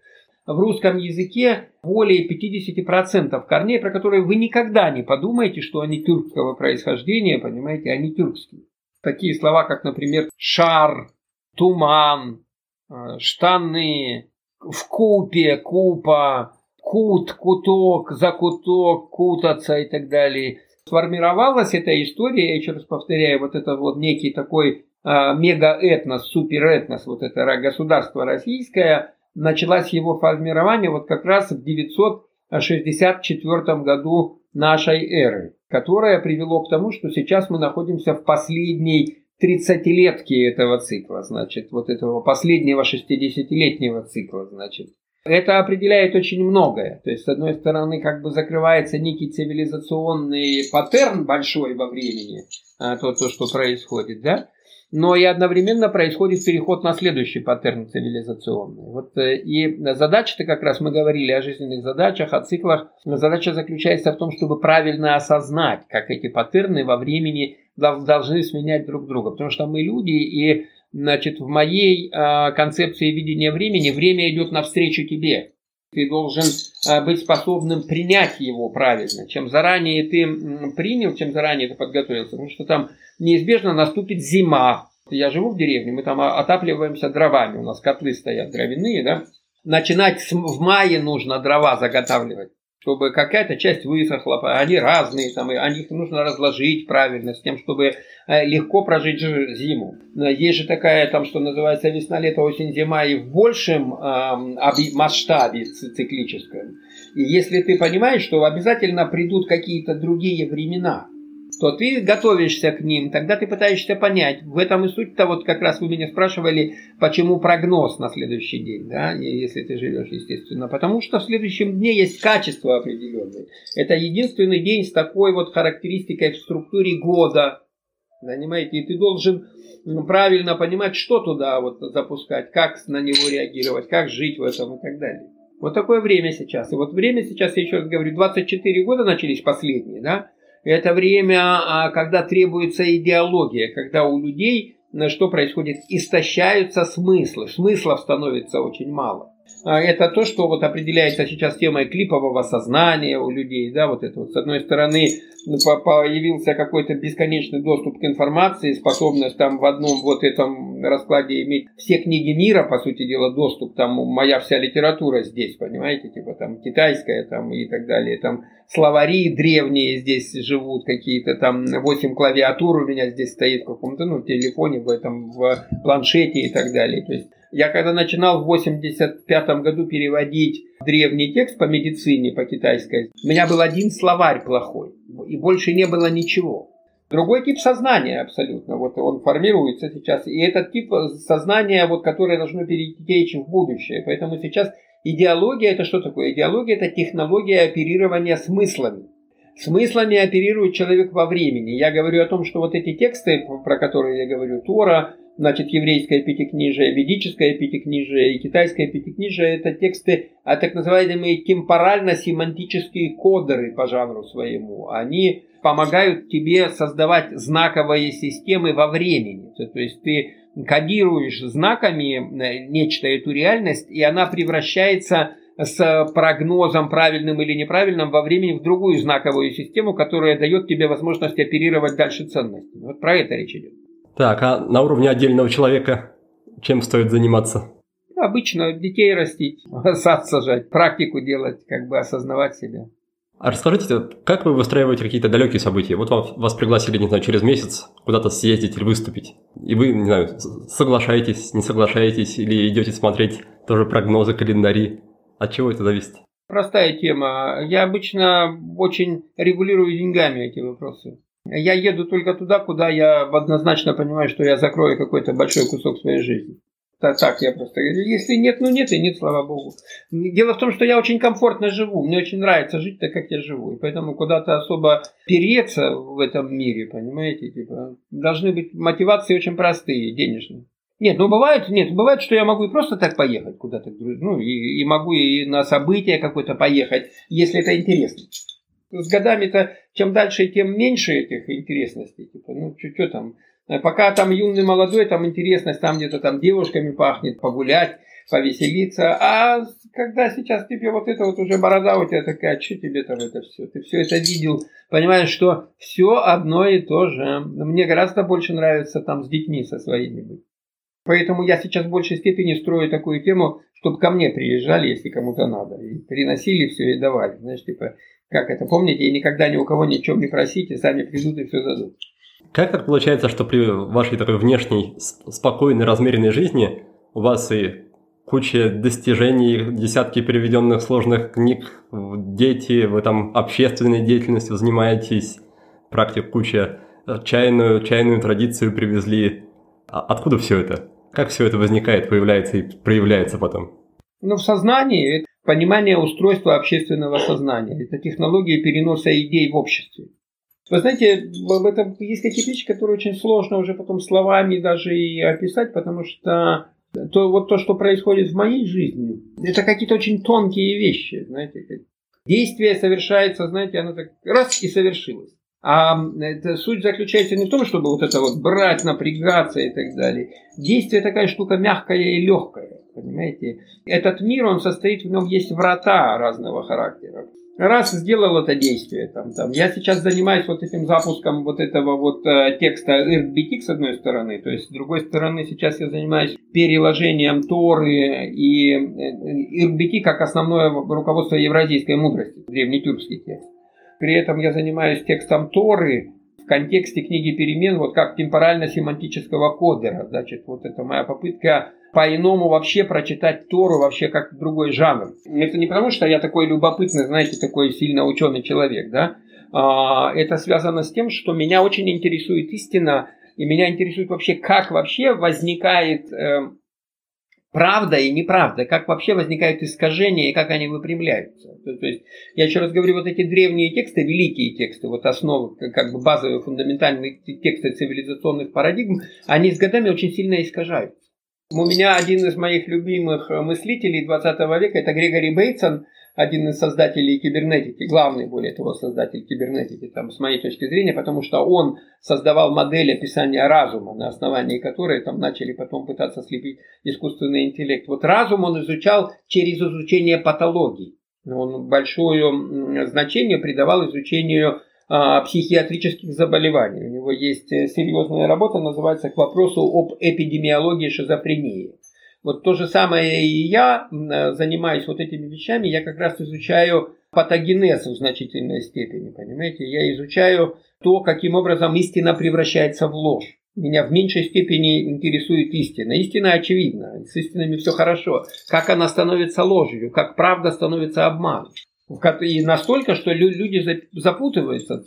в русском языке более 50% корней, про которые вы никогда не подумаете, что они тюркского происхождения, понимаете, они тюркские. Такие слова, как, например, шар, туман, э, штаны, в купе, купа, кут, куток, закуток, кутаться и так далее. Сформировалась эта история, я еще раз повторяю, вот это вот некий такой э, мегаэтнос, суперэтнос, вот это государство российское, началось его формирование вот как раз в 964 году нашей эры которое привело к тому, что сейчас мы находимся в последней 30-летке этого цикла, значит, вот этого последнего 60-летнего цикла, значит. Это определяет очень многое. То есть, с одной стороны, как бы закрывается некий цивилизационный паттерн большой во времени, а, то, то что происходит, да, но и одновременно происходит переход на следующий паттерн цивилизационный. Вот, э, и задача-то как раз, мы говорили о жизненных задачах, о циклах. Задача заключается в том, чтобы правильно осознать, как эти паттерны во времени должны сменять друг друга. Потому что мы люди, и значит, в моей э, концепции видения времени время идет навстречу тебе. Ты должен э, быть способным принять его правильно. Чем заранее ты принял, чем заранее ты подготовился. Потому что там неизбежно наступит зима. Я живу в деревне, мы там отапливаемся дровами, у нас котлы стоят дровяные, да. Начинать в мае нужно дрова заготавливать чтобы какая-то часть высохла, они разные, там, и о них нужно разложить правильно, с тем, чтобы э, легко прожить зиму. Есть же такая, там, что называется весна, лето, осень, зима, и в большем э, масштабе циклическом. И если ты понимаешь, что обязательно придут какие-то другие времена, то ты готовишься к ним, тогда ты пытаешься понять. В этом и суть-то, вот как раз вы меня спрашивали, почему прогноз на следующий день, да, если ты живешь, естественно. Потому что в следующем дне есть качество определенное. Это единственный день с такой вот характеристикой в структуре года. Понимаете, и ты должен правильно понимать, что туда вот запускать, как на него реагировать, как жить в этом и так далее. Вот такое время сейчас. И вот время сейчас, я еще раз говорю, 24 года начались последние, да, это время, а, когда требуется идеология, когда у людей что происходит? Истощаются смыслы, смыслов становится очень мало. А, это то, что вот определяется сейчас темой клипового сознания у людей, да, вот это вот. С одной стороны, ну, появился какой-то бесконечный доступ к информации, способность там в одном вот этом раскладе иметь все книги мира, по сути дела, доступ, там моя вся литература здесь, понимаете, типа там китайская там и так далее, там словари древние здесь живут, какие-то там 8 клавиатур у меня здесь стоит в каком-то, ну, телефоне, в этом, в планшете и так далее, то есть я когда начинал в 85 году переводить древний текст по медицине, по китайской, у меня был один словарь плохой, и больше не было ничего. Другой тип сознания абсолютно, вот он формируется сейчас, и этот тип сознания, вот, которое должно перейти в будущее. Поэтому сейчас идеология это что такое? Идеология это технология оперирования смыслами. Смыслами оперирует человек во времени. Я говорю о том, что вот эти тексты, про которые я говорю, Тора, значит, еврейское пятикнижие, ведическое пятикнижие и китайское пятикнижие, это тексты, а так называемые темпорально-семантические кодеры по жанру своему. Они помогают тебе создавать знаковые системы во времени. То есть ты кодируешь знаками э, нечто, эту реальность, и она превращается с прогнозом правильным или неправильным во времени в другую знаковую систему, которая дает тебе возможность оперировать дальше ценностями. Вот про это речь идет. Так, а на уровне отдельного человека чем стоит заниматься? Обычно детей растить, сад сажать, практику делать, как бы осознавать себя. А расскажите, как вы выстраиваете какие-то далекие события? Вот вам, вас пригласили, не знаю, через месяц куда-то съездить или выступить. И вы, не знаю, соглашаетесь, не соглашаетесь, или идете смотреть тоже прогнозы, календари. От чего это зависит? Простая тема. Я обычно очень регулирую деньгами эти вопросы. Я еду только туда, куда я однозначно понимаю, что я закрою какой-то большой кусок своей жизни. Так, так я просто говорю. Если нет, ну нет и нет, слава богу. Дело в том, что я очень комфортно живу. Мне очень нравится жить так, как я живу. И поэтому куда-то особо переться в этом мире, понимаете, типа, должны быть мотивации очень простые, денежные. Нет, ну бывает, нет, бывает, что я могу и просто так поехать куда-то, ну и, и могу и на событие какое-то поехать, если это интересно. С годами-то чем дальше, тем меньше этих интересностей. Типа, ну что там, пока там юный молодой, там интересность, там где-то там девушками пахнет, погулять, повеселиться. А когда сейчас тебе вот это вот уже борода у тебя такая, что тебе там это все? Ты все это видел, понимаешь, что все одно и то же. Мне гораздо больше нравится там с детьми со своими быть. Поэтому я сейчас в большей степени строю такую тему, чтобы ко мне приезжали, если кому-то надо. И приносили все и давали. Знаешь, типа, как это, помните, и никогда ни у кого ничего не просите, сами придут и все дадут. Как так получается, что при вашей такой внешней, спокойной, размеренной жизни у вас и куча достижений, десятки переведенных сложных книг, дети, вы там общественной деятельностью занимаетесь, практик куча, э, чайную, чайную традицию привезли. А откуда все это? Как все это возникает, появляется и проявляется потом? Ну, в сознании это понимание устройства общественного сознания. Это технология переноса идей в обществе. Вы знаете, в этом есть какие-то вещи, которые очень сложно уже потом словами даже и описать, потому что то, вот то, что происходит в моей жизни, это какие-то очень тонкие вещи, знаете. Действие совершается, знаете, оно так раз и совершилось. А это, суть заключается не в том, чтобы вот это вот брать, напрягаться и так далее. Действие такая штука мягкая и легкая, понимаете. Этот мир, он состоит, в нем есть врата разного характера. Раз сделал это действие, там, там, я сейчас занимаюсь вот этим запуском вот этого вот э, текста IRBT с одной стороны, то есть с другой стороны сейчас я занимаюсь переложением Торы и э, IRBT как основное руководство евразийской мудрости, древнетюркский текст. При этом я занимаюсь текстом Торы в контексте книги перемен, вот как темпорально-семантического кодера. Значит, вот это моя попытка по-иному вообще прочитать Тору вообще как другой жанр. Это не потому, что я такой любопытный, знаете, такой сильно ученый человек, да. А, это связано с тем, что меня очень интересует истина, и меня интересует вообще, как вообще возникает э, правда и неправда, как вообще возникают искажения и как они выпрямляются. То, то есть, я еще раз говорю, вот эти древние тексты, великие тексты, вот основы, как бы базовые, фундаментальные тексты цивилизационных парадигм, они с годами очень сильно искажаются. У меня один из моих любимых мыслителей 20 века, это Грегори Бейтсон, один из создателей кибернетики, главный, более того, создатель кибернетики, там, с моей точки зрения, потому что он создавал модель описания разума, на основании которой там начали потом пытаться слепить искусственный интеллект. Вот разум он изучал через изучение патологий. Он большое значение придавал изучению а, психиатрических заболеваний. У него есть э, серьезная работа, называется «К вопросу об эпидемиологии шизофрении». Вот то же самое и я э, занимаюсь вот этими вещами, я как раз изучаю патогенез в значительной степени, понимаете? Я изучаю то, каким образом истина превращается в ложь. Меня в меньшей степени интересует истина. Истина очевидна, с истинами все хорошо. Как она становится ложью, как правда становится обманом. И настолько, что люди запутываются,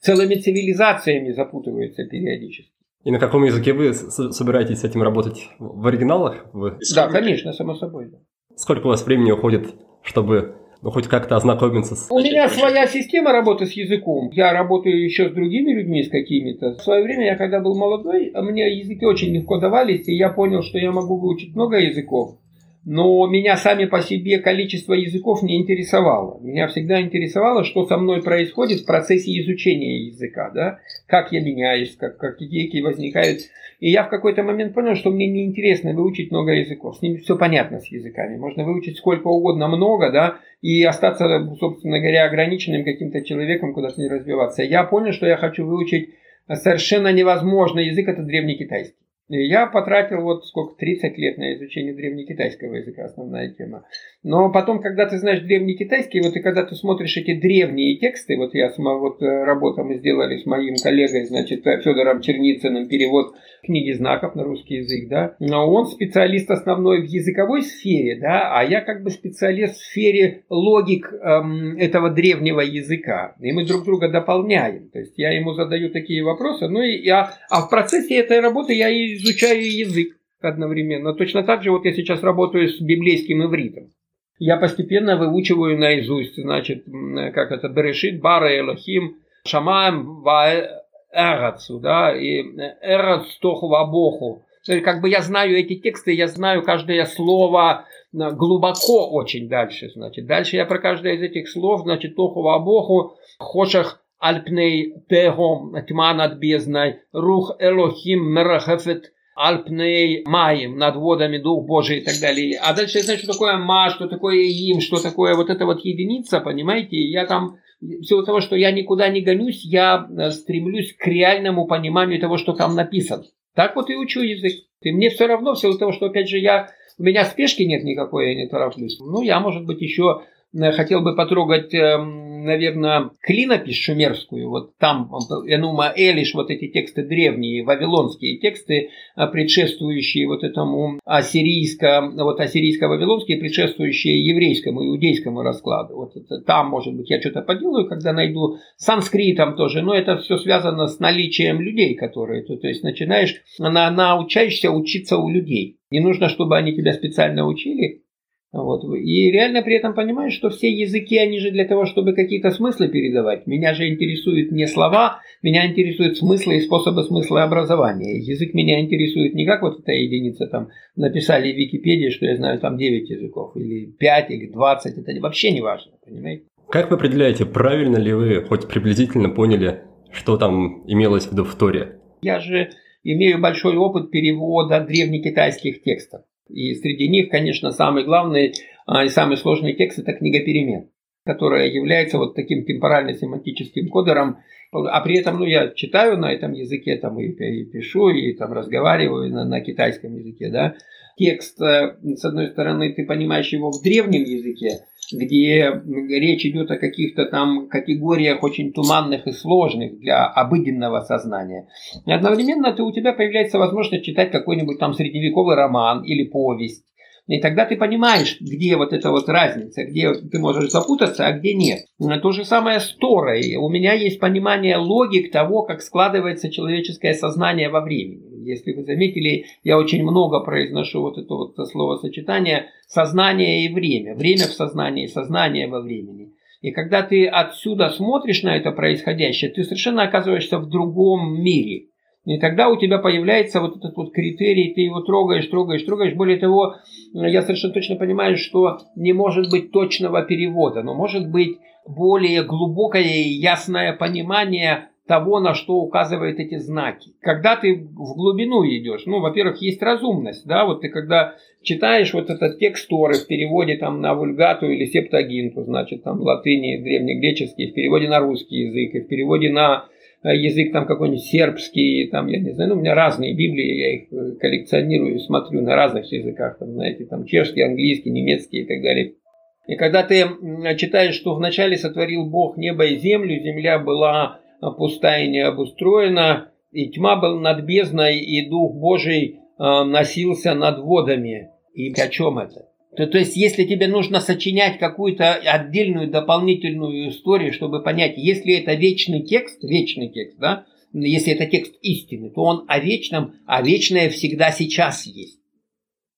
целыми цивилизациями запутываются периодически. И на каком языке вы собираетесь с этим работать? В оригиналах? Вы... Да, конечно, само собой. Сколько у вас времени уходит, чтобы ну, хоть как-то ознакомиться с... У меня своя система работы с языком. Я работаю еще с другими людьми, с какими-то. В свое время, я когда был молодой, мне языки очень легко давались, и я понял, что я могу выучить много языков. Но меня сами по себе количество языков не интересовало. Меня всегда интересовало, что со мной происходит в процессе изучения языка, да? как я меняюсь, как, как идейки возникают. И я в какой-то момент понял, что мне неинтересно выучить много языков. С ними все понятно с языками. Можно выучить сколько угодно много, да, и остаться, собственно говоря, ограниченным каким-то человеком, куда-то не развиваться. Я понял, что я хочу выучить совершенно невозможный язык, это древний китайский. Я потратил вот сколько, 30 лет на изучение древнекитайского языка, основная тема. Но потом, когда ты знаешь древнекитайский, вот и когда ты смотришь эти древние тексты, вот я вот э, работа мы сделали с моим коллегой, значит, Федором Черницыным, перевод книги знаков на русский язык, да, но он специалист основной в языковой сфере, да, а я как бы специалист в сфере логик эм, этого древнего языка, и мы друг друга дополняем, то есть я ему задаю такие вопросы, ну и я, а в процессе этой работы я изучаю язык одновременно. Точно так же вот я сейчас работаю с библейским ивритом. Я постепенно выучиваю наизусть, значит, как это, Берешит, Бара, Элохим, Шамаем, Эрацу, да, и Эрац, Тоху, Вабоху. Как бы я знаю эти тексты, я знаю каждое слово глубоко очень дальше, значит. Дальше я про каждое из этих слов, значит, Тоху, Вабоху, Хошах, Альпней Тегом, тьма над бездной, Рух Элохим Мерахефет Альпней Маем, над водами Дух Божий и так далее. А дальше я знаю, что такое Ма, что такое Им, что такое вот эта вот единица, понимаете? Я там, в силу того, что я никуда не гонюсь, я э, стремлюсь к реальному пониманию того, что там написано. Так вот и учу язык. И мне все равно, в силу того, что, опять же, я, у меня спешки нет никакой, я не тороплюсь. Ну, я, может быть, еще хотел бы потрогать эм, наверное, клинопись шумерскую, вот там Энума Элиш, вот эти тексты древние, вавилонские тексты, а, предшествующие вот этому ассирийско, вот ассирийско-вавилонские, предшествующие еврейскому, иудейскому раскладу. Вот это, там, может быть, я что-то поделаю, когда найду санскритом тоже, но это все связано с наличием людей, которые, то, то есть начинаешь, на, научаешься учиться у людей. Не нужно, чтобы они тебя специально учили, вот. И реально при этом понимаешь, что все языки, они же для того, чтобы какие-то смыслы передавать. Меня же интересуют не слова, меня интересуют смыслы и способы смысла образования. Язык меня интересует не как вот эта единица, там, написали в Википедии, что я знаю там 9 языков, или 5, или 20, это вообще не важно, понимаете? Как вы определяете, правильно ли вы хоть приблизительно поняли, что там имелось в виду в Торе? Я же имею большой опыт перевода древнекитайских текстов. И среди них, конечно, самый главный а, и самый сложный текст – это книга перемен, которая является вот таким темпорально-семантическим кодером. А при этом, ну, я читаю на этом языке, там, и, и пишу, и там разговариваю на, на китайском языке, да. Текст, э, с одной стороны, ты понимаешь его в древнем языке, где речь идет о каких-то там категориях очень туманных и сложных для обыденного сознания. И одновременно ты, у тебя появляется возможность читать какой-нибудь там средневековый роман или повесть. И тогда ты понимаешь, где вот эта вот разница, где ты можешь запутаться, а где нет. То же самое с Торой. У меня есть понимание логик того, как складывается человеческое сознание во времени. Если вы заметили, я очень много произношу вот это вот словосочетание сознание и время. Время в сознании, сознание во времени. И когда ты отсюда смотришь на это происходящее, ты совершенно оказываешься в другом мире. И тогда у тебя появляется вот этот вот критерий, ты его трогаешь, трогаешь, трогаешь. Более того, я совершенно точно понимаю, что не может быть точного перевода, но может быть более глубокое и ясное понимание того, на что указывают эти знаки. Когда ты в глубину идешь, ну, во-первых, есть разумность, да, вот ты когда читаешь вот этот текст Торы в переводе там на вульгату или септагинту, значит, там латыни, древнегреческий, в переводе на русский язык, и в переводе на э, язык там какой-нибудь сербский, там, я не знаю, ну, у меня разные Библии, я их э, коллекционирую, смотрю на разных языках, там, знаете, там, чешский, английский, немецкий и так далее. И когда ты читаешь, что вначале сотворил Бог небо и землю, земля была пустая не обустроена, и тьма была над бездной, и Дух Божий э, носился над водами. И о чем это? То, то есть, если тебе нужно сочинять какую-то отдельную дополнительную историю, чтобы понять, если это вечный текст, вечный текст, да, если это текст истины, то он о вечном, а вечное всегда сейчас есть.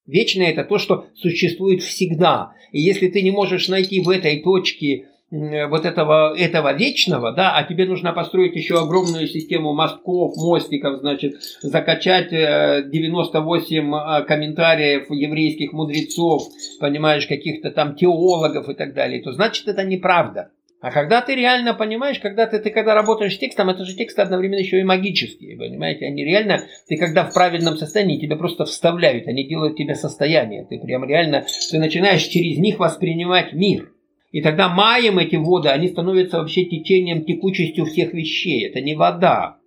Вечное это то, что существует всегда. И если ты не можешь найти в этой точке вот этого, этого вечного, да, а тебе нужно построить еще огромную систему мостков, мостиков, значит, закачать 98 э, э, комментариев еврейских мудрецов, понимаешь, каких-то там теологов и так далее, то значит это неправда. А когда ты реально понимаешь, когда ты, ты когда работаешь с текстом, это же тексты одновременно еще и магические, понимаете? Они реально, ты когда в правильном состоянии, тебя просто вставляют, они делают тебе состояние. Ты прям реально, ты начинаешь через них воспринимать мир. И тогда маем эти воды, они становятся вообще течением, текучестью всех вещей. Это не вода.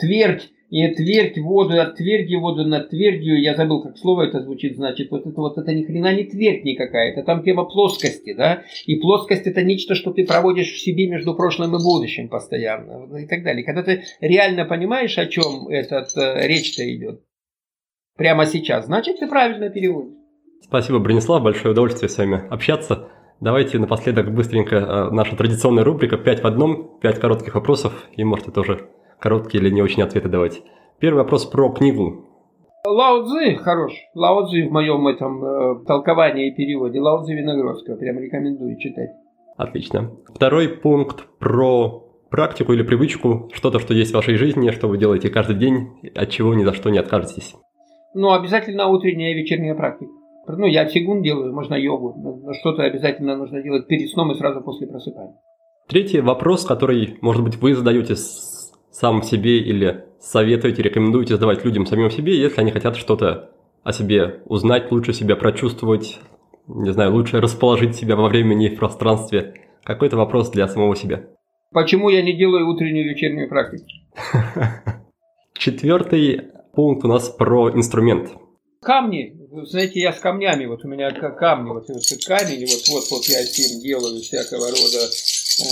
Твердь и твердь воду, от тверди воду на твердью, я забыл, как слово это звучит, значит, вот это вот это ни хрена не твердь никакая, это там тема плоскости, да, и плоскость это нечто, что ты проводишь в себе между прошлым и будущим постоянно, и так далее. Когда ты реально понимаешь, о чем этот э, речь-то идет, прямо сейчас, значит, ты правильно переводишь. Спасибо, Бронислав, большое удовольствие с вами общаться. Давайте напоследок быстренько э, наша традиционная рубрика «Пять в одном», пять коротких вопросов, и можете тоже короткие или не очень ответы давать. Первый вопрос про книгу. Лао Цзи хорош. Лао Цзи в моем этом э, толковании и переводе. Лао Цзи Виноградского. Прям рекомендую читать. Отлично. Второй пункт про практику или привычку, что-то, что есть в вашей жизни, что вы делаете каждый день, от чего ни за что не откажетесь. Ну, обязательно утренняя и вечерняя практика. Ну, я цигун делаю, можно йогу, но что-то обязательно нужно делать перед сном и сразу после просыпания. Третий вопрос, который, может быть, вы задаете сам себе или советуете, рекомендуете задавать людям самим себе, если они хотят что-то о себе узнать, лучше себя прочувствовать, не знаю, лучше расположить себя во времени и в пространстве. Какой-то вопрос для самого себя. Почему я не делаю утреннюю и вечернюю практику? Четвертый пункт у нас про инструмент. Камни. Знаете, я с камнями, вот у меня камни, вот, вот камень, вот, вот, вот я с ним делаю всякого рода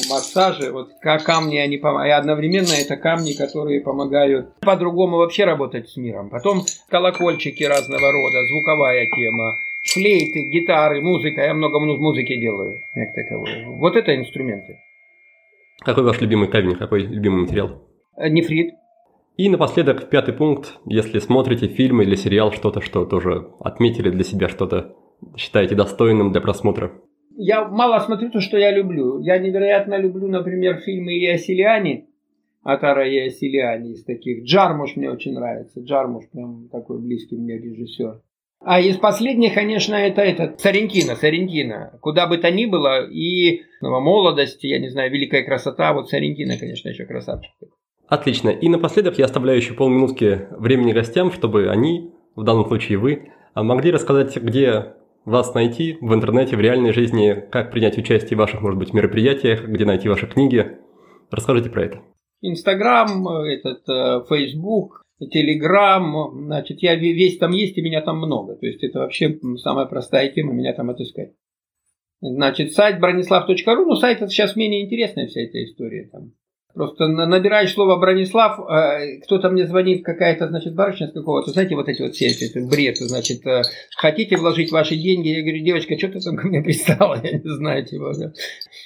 массажи, вот камни, они помогают. И одновременно это камни, которые помогают по-другому вообще работать с миром. Потом колокольчики разного рода, звуковая тема, флейты, гитары, музыка. Я много музыки делаю, как таковой. Вот это инструменты. Какой ваш любимый камень, какой любимый материал? Э, нефрит. И напоследок, пятый пункт. Если смотрите фильм или сериал, что-то, что тоже отметили для себя, что-то считаете достойным для просмотра я мало смотрю то, что я люблю. Я невероятно люблю, например, фильмы Иосилиани, Атара Иосилиани из таких. Джармуш мне очень нравится. Джармуш прям такой близкий мне режиссер. А из последних, конечно, это этот Сарентино, Сарентино. Куда бы то ни было, и молодость, я не знаю, великая красота. Вот Сарентино, конечно, еще красавчик. Отлично. И напоследок я оставляю еще полминутки времени гостям, чтобы они, в данном случае вы, могли рассказать, где вас найти в интернете, в реальной жизни, как принять участие в ваших, может быть, мероприятиях, где найти ваши книги. Расскажите про это. Инстаграм, этот, Фейсбук, Телеграм, значит, я весь там есть, и меня там много. То есть это вообще самая простая тема, меня там отыскать. Значит, сайт бронислав.ру, ну сайт это сейчас менее интересная вся эта история. Там Просто набираешь слово Бронислав, э, кто-то мне звонит, какая-то, значит, барышня с какого-то, знаете, вот эти вот все эти бред, значит, э, хотите вложить ваши деньги? Я говорю, девочка, что ты там ко мне пристала? Я не знаю, чего. Да.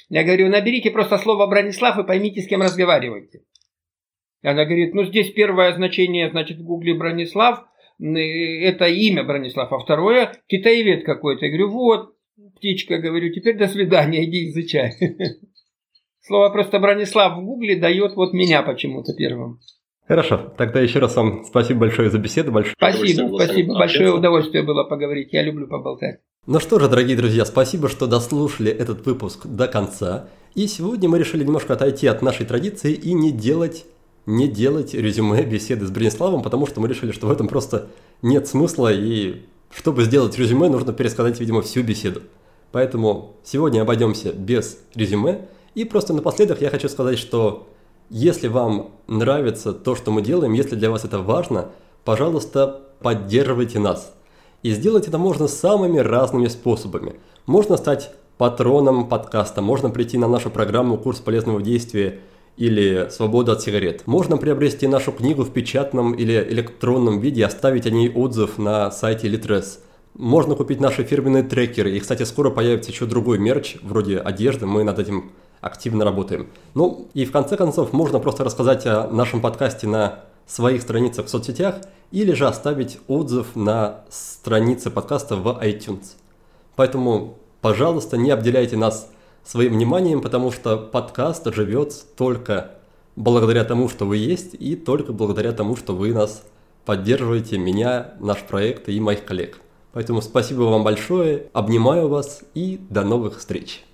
Я говорю, наберите просто слово Бронислав и поймите, с кем разговариваете. Она говорит, ну здесь первое значение, значит, в гугле Бронислав, это имя Бронислав, а второе китаевед какой-то. Я говорю, вот, птичка, говорю, теперь до свидания, иди изучай. Слово просто Бронислав в гугле дает вот меня почему-то первым. Хорошо, тогда еще раз вам спасибо большое за беседу. Большое спасибо, спасибо. Большое удовольствие было поговорить. Я люблю поболтать. Ну что же, дорогие друзья, спасибо, что дослушали этот выпуск до конца. И сегодня мы решили немножко отойти от нашей традиции и не делать, не делать резюме беседы с Брониславом, потому что мы решили, что в этом просто нет смысла, и чтобы сделать резюме, нужно пересказать, видимо, всю беседу. Поэтому сегодня обойдемся без резюме, и просто напоследок я хочу сказать, что если вам нравится то, что мы делаем, если для вас это важно, пожалуйста, поддерживайте нас. И сделать это можно самыми разными способами. Можно стать патроном подкаста, можно прийти на нашу программу «Курс полезного действия» или «Свобода от сигарет». Можно приобрести нашу книгу в печатном или электронном виде оставить о ней отзыв на сайте Litres. Можно купить наши фирменные трекеры. И, кстати, скоро появится еще другой мерч, вроде одежды. Мы над этим активно работаем. Ну и в конце концов можно просто рассказать о нашем подкасте на своих страницах в соцсетях или же оставить отзыв на странице подкаста в iTunes. Поэтому, пожалуйста, не обделяйте нас своим вниманием, потому что подкаст живет только благодаря тому, что вы есть, и только благодаря тому, что вы нас поддерживаете, меня, наш проект и моих коллег. Поэтому спасибо вам большое, обнимаю вас и до новых встреч.